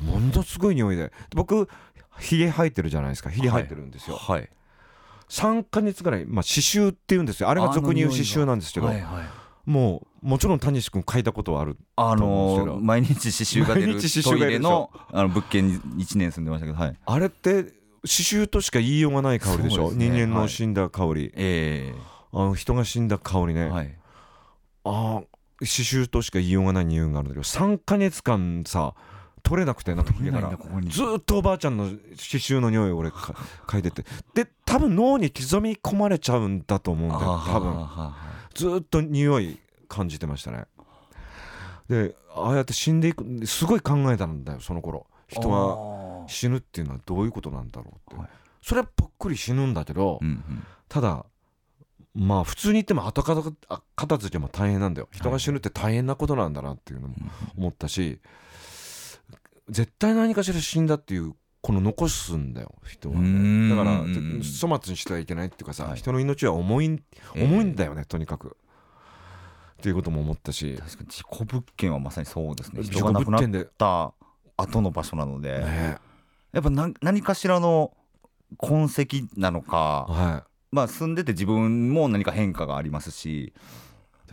ものすごい匂いで。僕ひげ生えてるじゃないですか。ひげ生えてるんですよ、
はい。
3ヶ月ぐらい、まあ、刺繍っていうんですよ。あれが俗に言う刺繍なんですけど、
はいはい。
もうもちろん谷君書いたことはある
あの毎日刺繍が出るトイレのあの物件に1年住んでましたけどはい。
あれって刺繍としか言いようがない香りでしょ？
ね。
人間の死んだ香り、
え
あの人が死んだ香りね、
えはい。
ああ刺繍としか言いようがない匂いがあるんだけど3ヶ月間さ取れなくてなんか家から
ここに。
ずーっとおばあちゃんの刺繍の匂いを俺か嗅いでて。で多分脳に刻み込まれちゃうんだと思うんだよ多分。
分
ずーっと匂い感じてましたね。でああやって死んでいくすごい考えたんだよその頃。人が
が
死ぬっていうのはどういうことなんだろうって、
はい。
それはぽっくり死ぬんだけど、ただまあ普通に言っても後片片付けも大変なんだよ。人が死ぬって大変なことなんだなっていうのも思ったし絶対何かしら死んだっていうこの残すんだよ人は
うん。
だから
うん
粗末にしてはいけないっていうかさ、
はい。
人の命は重い
ええ。
重いんだよね、とにかく。っていうことも思ったし。
確かに事故物件はまさにそうですね。
事故
人が亡くなっ
物件で、
た後の場所なので、
ね
やっぱ何何かしらの痕跡なのか、
は
まあ住んでて自分も何か変化がありますし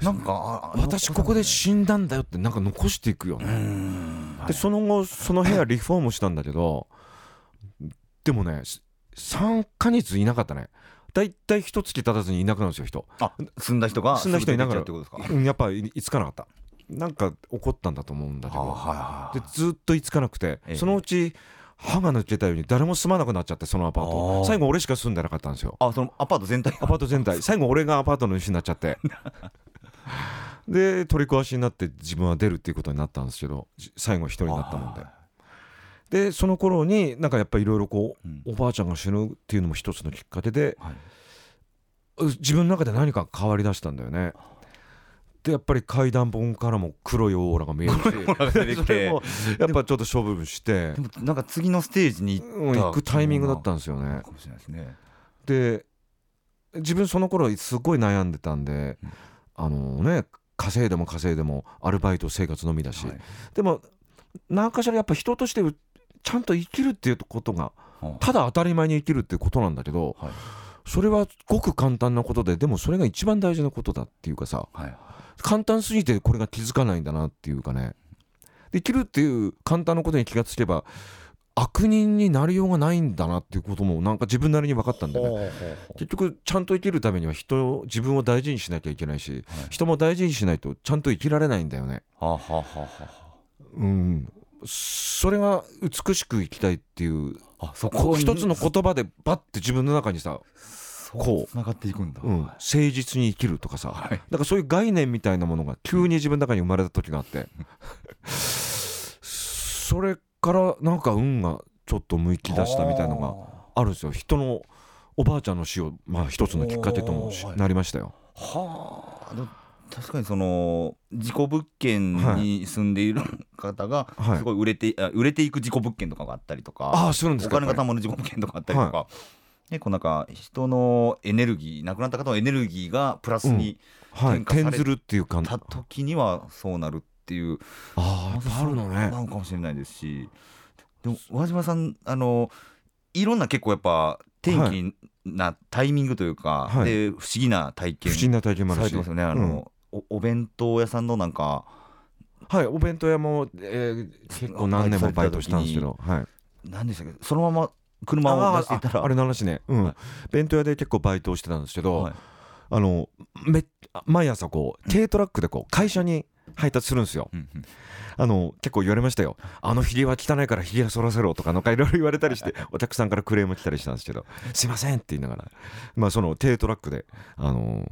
なんか
私ここで死んだんだよってなんか残していくよ
う
ね、
ん。
でその後その部屋リフォームしたんだけどでもね3ヶ月いなかったね。だいたい一月経たずにいなくなるんですよ人。
あ住んだ人が
住んだ人いながら
すぐ出てってことですか？
うんやっぱいいつかなかった。なんか起こったんだと思うんだけど、
は
でずっといつかなくて、
ええ。
そのうち歯が抜けたように誰も住まなくなっちゃってそのアパー
あ
ト
ー。
最後俺しか住んでなかったんですよ。
あそのアパート全体
アパート全体。最後俺がアパートの主になっちゃって。で取り壊しになって自分は出るっていうことになったんですけどじ最後一人になったもんで。でその頃になんかやっぱりいろいろこう
うん。
おばあちゃんが死ぬっていうのも一つのきっかけで
はい、
う自分の中で何か変わりだしたんだよねでやっぱり階段本からも黒いオーラが見えるしそれもやっぱちょっと勝負して。
でもなんか次のステージに
うん行くタイミングだったんですよね。
で
自分その頃すごい悩んでたんで、
うん。
あのね稼いでも稼いでもアルバイト生活のみだし、
はい。
でも何かしらやっぱ人としてちゃんと生きるっていうことが
は
ただ当たり前に生きるっていうことなんだけど
はい。
それはごく簡単なことででもそれが一番大事なことだっていうかさ
はい
簡単すぎてこれが気づかないんだなっていうかね。で生きるっていう簡単なことに気がつけば悪人になりようがないんだなっていうこともなんか自分なりに分かったんだよね。結局ちゃんと生きるためには人自分を大事にしなきゃいけないし、
はい。
人も大事にしないとちゃんと生きられないんだよね。
はあは
うん。それが美しく生きたいっていう
ああそ
こう一つの言葉でバッて自分の中にさ、こう。
がっていくんだ、
うん、誠実に生きるとかさ、
はい。
だからそういう概念みたいなものが急に自分の中に生まれた時があって。それからなんか運がちょっと向き出したみたいなのがあ。るんですよ。人のおばあちゃんの死をまあ一つのきっかけともなりましたよ。
はあ。確かにその事故物件に住んでいる方が
はい。
すごい売れて,、あ売れていく事故物件とかがあったりとか、
ああするんですか
お金が
やっぱ
貯まる事故物件とかあったりとか、ね、こうなんか人のエネルギー亡くなった方のエネルギーがプラスに転化され
転ずるっていう感じ
た時にはそうなるっていう、
ああやっぱあるのね。
なのかもしれないですし。でも和島さんあのいろんな結構やっぱ天気なタイミングというか、
はい。
で不思議な体験
不思議な体験もあるし。
ね。あの、おお弁当屋さんのなんか
はいお弁当屋も、えー結構何年もバイトしたんですけどはい。
何でしたっけ？そのまま車を出していったら。
ああれの話ね、うん。
はい。
弁当屋で結構バイトをしてたんですけど、
はい。
あのめ毎朝こう軽トラックでこう会社に配達するんですよ。
うんうん。
あの結構言われましたよ。あのひげは汚いからひげは剃らせろとかなんかいろいろ言われたりしてお客さんからクレーム来たりしたんですけどすいませんって言いながら。まあその軽トラックであの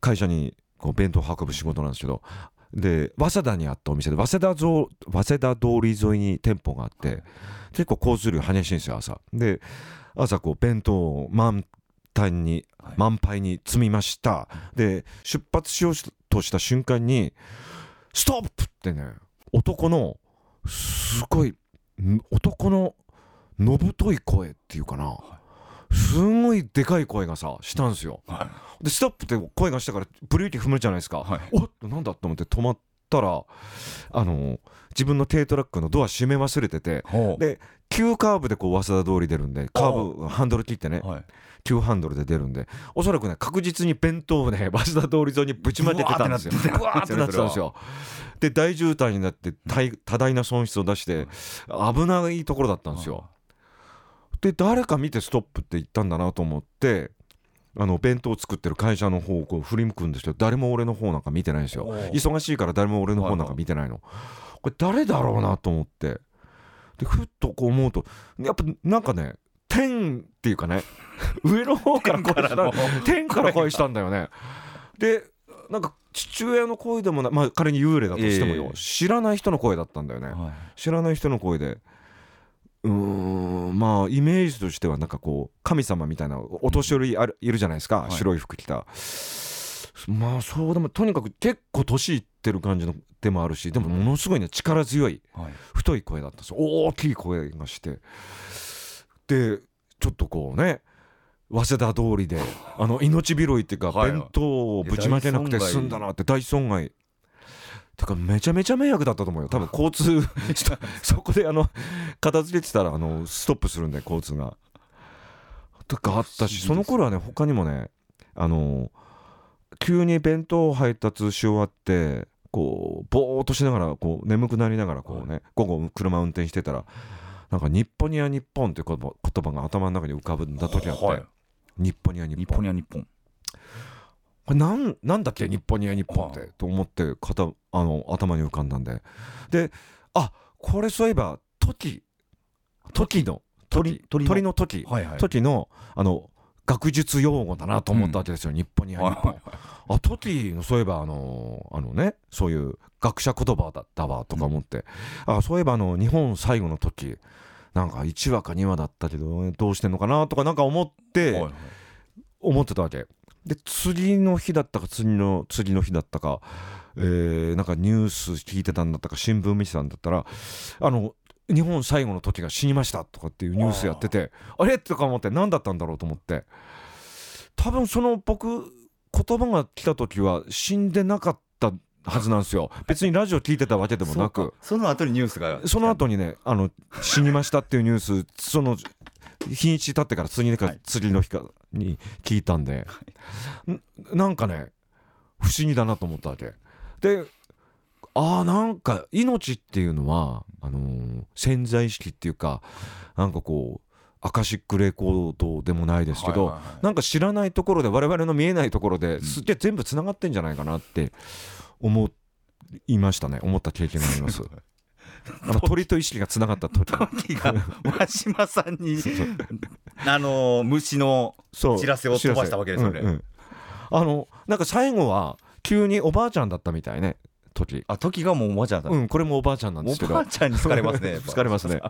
会社にこう弁当を運ぶ仕事なんですけどで早稲田にあったお店で早稲田ぞ早稲田通り沿いに店舗があって結構交通量激しいんですよ朝。で朝こう弁当を満タンに
はい。
満杯に積みました。で出発しようとした瞬間に「ストップ!」ってね男のすごいん男ののぶとい声っていうかなすんごいでかい声がさしたんですよ。
は
でストップって声がしたからブレーキ踏むじゃないですか、
はい。
おっとなんだと思って止まっったらあの自分の軽トラックのドア閉め忘れててで急カーブでこう早稲田通り出るんでカーブハンドル切ってね
はい。
急ハンドルで出るんでおそらくね確実に弁当をね 早稲田通り沿いにぶちまけてたんですよ。
ブワ ーってなってた
んですよで大渋滞になって大多大な損失を出して危ないところだったんですよで誰か見てストップって言ったんだなと思ってあの弁当を作ってる会社の方をこう振り向くんですけど誰も俺の方なんか見てないんですよ。忙しいから誰も俺の方なんか見てないの。これ誰だろうなと思って。でふっとこう思うとやっぱなんかね天っていうかね 上の方から声した天から声したんだよね。でなんか父親の声でもまあ仮に幽霊だとしてもよ、
ええ。
知らない人の声だったんだよね、
はい。
知らない人の声でうーんまあイメージとしてはなんかこう神様みたいなお年寄りあるいるじゃないですか、
はい。
白い服着た。まあそうでもとにかく結構年いってる感じの手もあるしでもものすごいね力強い
はい。
太い声だったんですよ。大きい声がして。でちょっとこうね早稲田通りで あの命拾いっていうか
はい。
弁当をぶちまけなくて済んだなって大損害だからめちゃめちゃ迷惑だったと思うよ。多分交通 そこであの片付けてたらあのストップするんで交通が。とかあったしその頃はね他にもねあの急に弁当を配達し終わってこうぼーっとしながらこう眠くなりながらこうね午後車運転してたらなんか「日本には日本」って言葉言葉が頭の中に浮かぶんだ時あって、
はい。
日本には日本これなんなんだっけ？日本には日本って、
は
と思って肩あの頭に浮かんだんで。であこれそういえば時時の
鳥鳥の？
鳥の時
はいはい。
時のあの学術用語だなと思ったわけですよ、日本には日本。あ時のそういえばあのあのねそういう学者言葉だったわとか思って、あそういえばあの日本最後の時なんか1話か2話だったけどどうしてんのかなとかなんか思って、
はいはい。
思ってたわけで次の日だったか次の次の日だったか、えーなんかニュース聞いてたんだったか新聞見てたんだったらあの日本最後の時が死にましたとかっていうニュースやっててあれ？とか思って何だったんだろうと思って。多分その僕言葉が来た時は死んでなかったはずなんですよ。別にラジオ聞いてたわけでもなく。
か。その後にニュースが
その後にねあの死にましたっていうニュースその日にち経ってから次の日か、
はい。
次の日かに聞いたんで、んなんかね不思議だなと思ったわけ。であーなんか命っていうのはあのー潜在意識っていうかなんかこうアカシックレコードでもないですけど、
はいはいはい。
なんか知らないところで我々の見えないところですっげえ全部つながってんじゃないかなって思いましたね。思った経験があります。あの鳥と意識がつながった時
時が輪島さんにあの虫の知らせを飛ばしたわけですよね。
うんうん。あのなんか最後は急におばあちゃんだったみたいね時。
あ時がもうおばあちゃんだ
うんこれもおばあちゃんなんですけど。
おばあちゃんに好かれますね
好か れますね。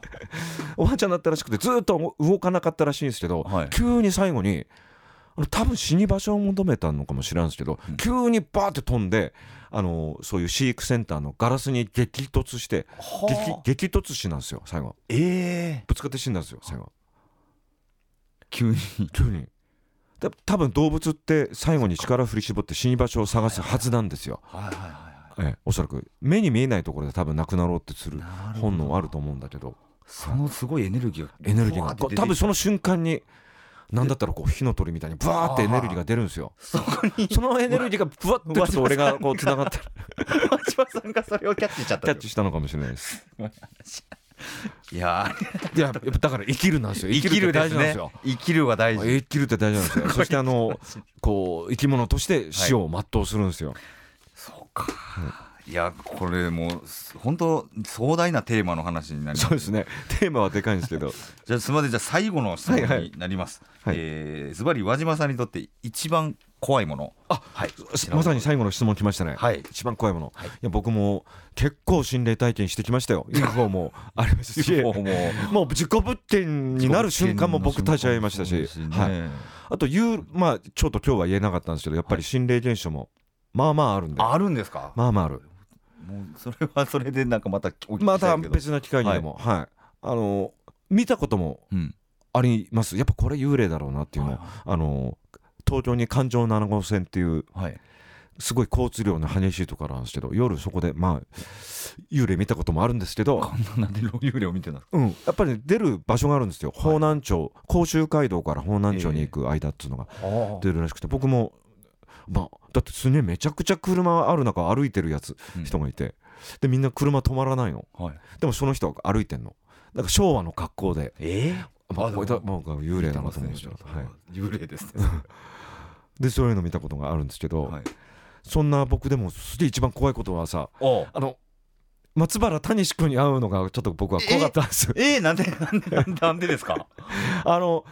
おばあちゃんだったらしくてずっと動かなかったらしいんですけど、
はい。
急に最後にあの多分死に場所を求めたのかもしれないんですけど、
うん。
急にバーって飛んであのそういう飼育センターのガラスに激突して
はあ。
激激突死なんですよ最後。
ええ。
ぶつかって死んだんですよ最後。
急に
急に。だ多分動物って最後に力を振り絞って死に場所を探すはずなんですよ、
はいはいは
ええ、おそらく。目に見えないところで多分なくなろうってする本能あると思うんだけど。
そのすごいエネルギーが
エネルギーが多分その瞬間になんだったらこう火の鳥みたいにブワーってエネルギーが出るんですよ。
そこに。
そのエネルギーがブワッてちょっと俺がこうつながって
輪島さんがそれをキャッチしちゃった
キャッチしたのかもしれないです
いや
いやだから生きるなんですよ生きる大事なんですよ
生きるは大事
生きるって大事なんですよそしてあのこう生き物として死を全うするんですよ、
そうかいやこれもう本当壮大なテーマの話になります。
そうですね。テーマはでかいんですけど。
じゃあすみません。じゃあ最後の質問になります。
はい。
えーズバリ輪島さんにとって一番怖いもの。
あ
はい。
まさに最後の質問来ましたね、
はい。
一番怖いもの、
はい。
い、や僕も結構心霊体験してきましたよ。UFO もありますし。
も。
もう事故物件になる瞬間も僕立ち会いましたし、
ね。
はい、あというまあちょっと今日は言えなかったんですけどやっぱり心霊現象もまあまああるんで、
あるんですか？
まあまあある
もうそれはそれでなんかまた
ま
した
別な機会にでも。はい、あの見たことも
うん。
あります。やっぱこれ幽霊だろうなっていうの。を、
は
あの東京に環状7号線っていう
いはい。
すごい交通量の激しいところなんですけど夜そこでまあ幽霊見たこともあるんですけど、
こんなで幽霊を見てた
うん、やっぱりね出る場所があるんですよ。方南町。甲州街道から方南町に行く間っていうのが
の
出るらしくて僕もまあだってすげえめちゃくちゃ車ある中歩いてるやつ
うん。
人がいて。でみんな車止まらないの。
はい。
でもその人は歩いてんの。だから昭和の格好で、
え？
まあ、
あ
これだまあ幽霊だなと思うんですよ、はい、
幽霊ですね。
でそういうの見たことがあるんですけど、
はい。
そんな僕でもすげえ一番怖いことはさ
お
あの松原谷志君に会うのがちょっと僕は怖かったんです。よ
え？ー、なんでなんでなんでなんでですか？
あの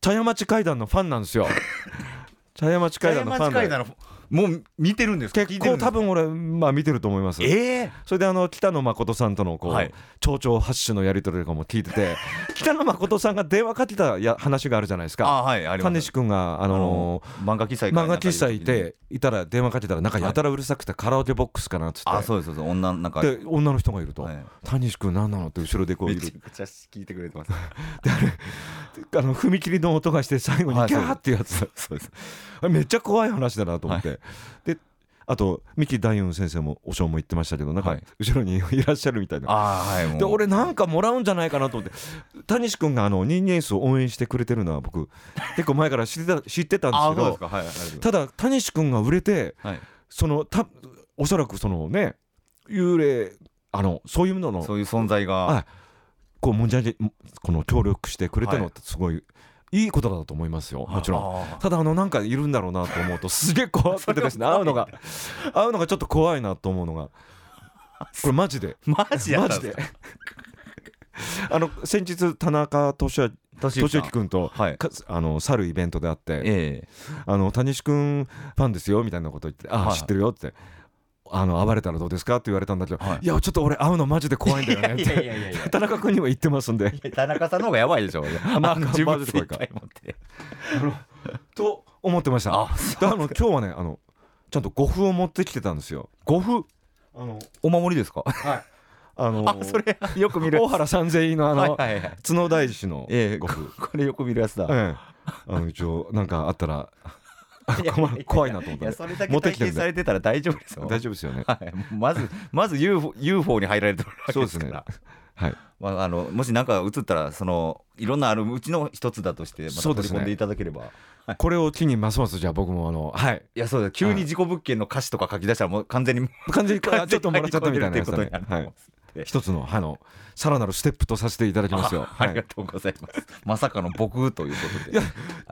茶屋町階段のファンなんですよ 茶屋町階段のファンで。
のもう見てるんですか？
結構多分俺まあ見てると思います。
ええ。
それであの北野誠さんとのこう、
はい。
町長発信のやり取りとかも聞いてて 北野誠さんが電話かけたや話があるじゃないですか。
あはいあります。
谷志君があの
あの漫画喫茶
ー漫画喫茶いていたら電話かけたらなんかやたらうるさくてカラオケボックスかなっつって、
あそうですそうです。女なんか
で女の人がいると。
はい「
谷志君何なの?」って後ろでこういる。
めちゃくちゃ聞いてくれてます。
あの踏切の音がして最後に
はい
ギャーってやつ、
そうです。
あれめっちゃ怖い話だなと思って、であと三木大雲先生もお正も言ってましたけどなんか
はい。
後ろにいらっしゃるみたいな、
はい
で俺なんかもらうんじゃないかなと思って。谷志君があの人間数を応援してくれてるのは僕 結構前から知ってた知ってたんです
あ
けど
はいはい
ただ谷志君が売れて
はい。
そのたおそらくそのね幽霊あのそういうのの
そういう存在が。
はい。こうもんじゃじこの協力してくれたのってすごいいいことだと思いますよ。もちろん。
ん
ただあのなんかいるんだろうなと思うとすげえ怖くてですね。会うのが。会うのがちょっと怖いなと思うのが。これマジで。
マジや
マジで。あの先日田中俊明
年
俊之君と
はい。
かあの去るイベントであって
ええ。
あの谷志君ファンですよみたいなこと言ってあ、
はい。
知ってるよってあの暴れたらどうですか？って言われたんだけど、
はい。
い、やちょっと俺会うのマジで怖いんだよねっ
いやい
て
やいやいや。
田中君にも言ってますんで。
田中さんの方がやばいでしょ
まあ
自分
でかと思ってました。
あ
の今日はねあのちゃんと呉服を持ってきてたんですよ。
五分
あの
お守りですか？
はい。あの
あそれよく見る
大原三千院のあの、
はいはいはい。
角大師の
ええ
呉服、
これよく見るやつだ。
ええ。あの一応なんかあったら 怖いなと思ったんで。
いやそれだけ体験されてたら大丈夫ですよ。
大丈夫ですよね。
はい、まずまず UFO, UFO に入られてるわけ
そうです
から。
はい。
まあ、あのもし何か映ったらそのいろんなあるうちの一つだとしてまた取り込んでいただければ、い、
これを機にますますじゃあ僕もあのはい。
やそうだ。急に事故物件の歌詞とか書き出したらもう完全に
完全にあちょっともらっちゃったみたいな
ことになると
はい
思うんですって
一つのあのさらなるステップとさせていただきますよ。
あありが
はい
とうございます、まさかの僕ということで。
いや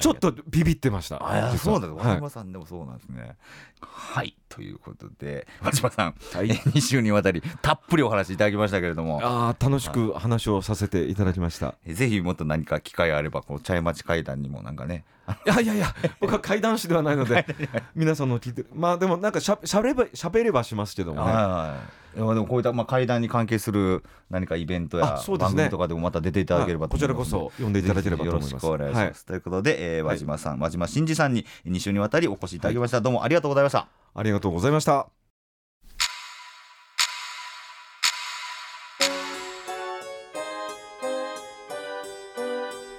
ちょっとビビってました。
あそうだ
はい。
和島さんでもそうなんですね。はいということで和島さん、
はい。
え2週にわたりたっぷりお話いただきましたけれども。
あー楽しく話をさせていただきました。
えぜひもっと何か機会あればこの茶屋町会談にもなんかね。
いやいやいや僕は怪談師ではないので 皆さんの聞いてる。まあでもなんかしゃしゃべればしゃべればしますけどもね。
はい。はいいやでもこういったまあ会談に関係する何かイベントや番組とかでもまた出ていただければと思います
はいこちらこそ呼んでいただければと思います。
よろしくお願いします、ということで、えー、和島さん、和島真二さんに2週にわたりお越しいただきました、どうもありがとうございました
ありがとうございました。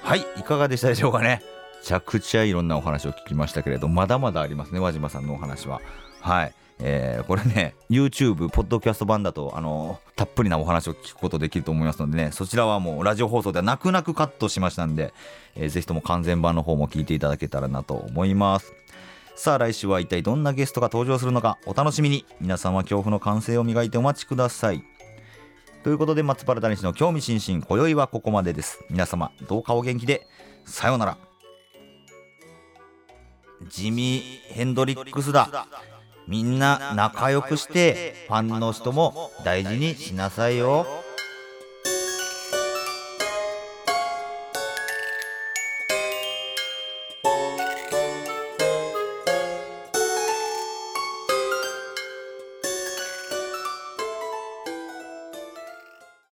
はいいかがでしたでしょうかね。めちゃくちゃいろんなお話を聞きましたけれどまだまだありますね和島さんのお話は。はい。えーこれね YouTube ポッドキャスト版だとあのたっぷりなお話を聞くことできると思いますのでねそちらはもうラジオ放送では泣く泣くカットしましたんで、えーぜひとも完全版の方も聞いていただけたらなと思います。さあ来週は一体どんなゲストが登場するのかお楽しみに。皆さんは恐怖の感性を磨いてお待ちください。ということで松原谷氏の興味津々今宵はここまでです。皆様どうかお元気で。さようなら。ジミー・ヘンドリックスだ。みんな仲良くしてファンの人も大事にしなさいよ。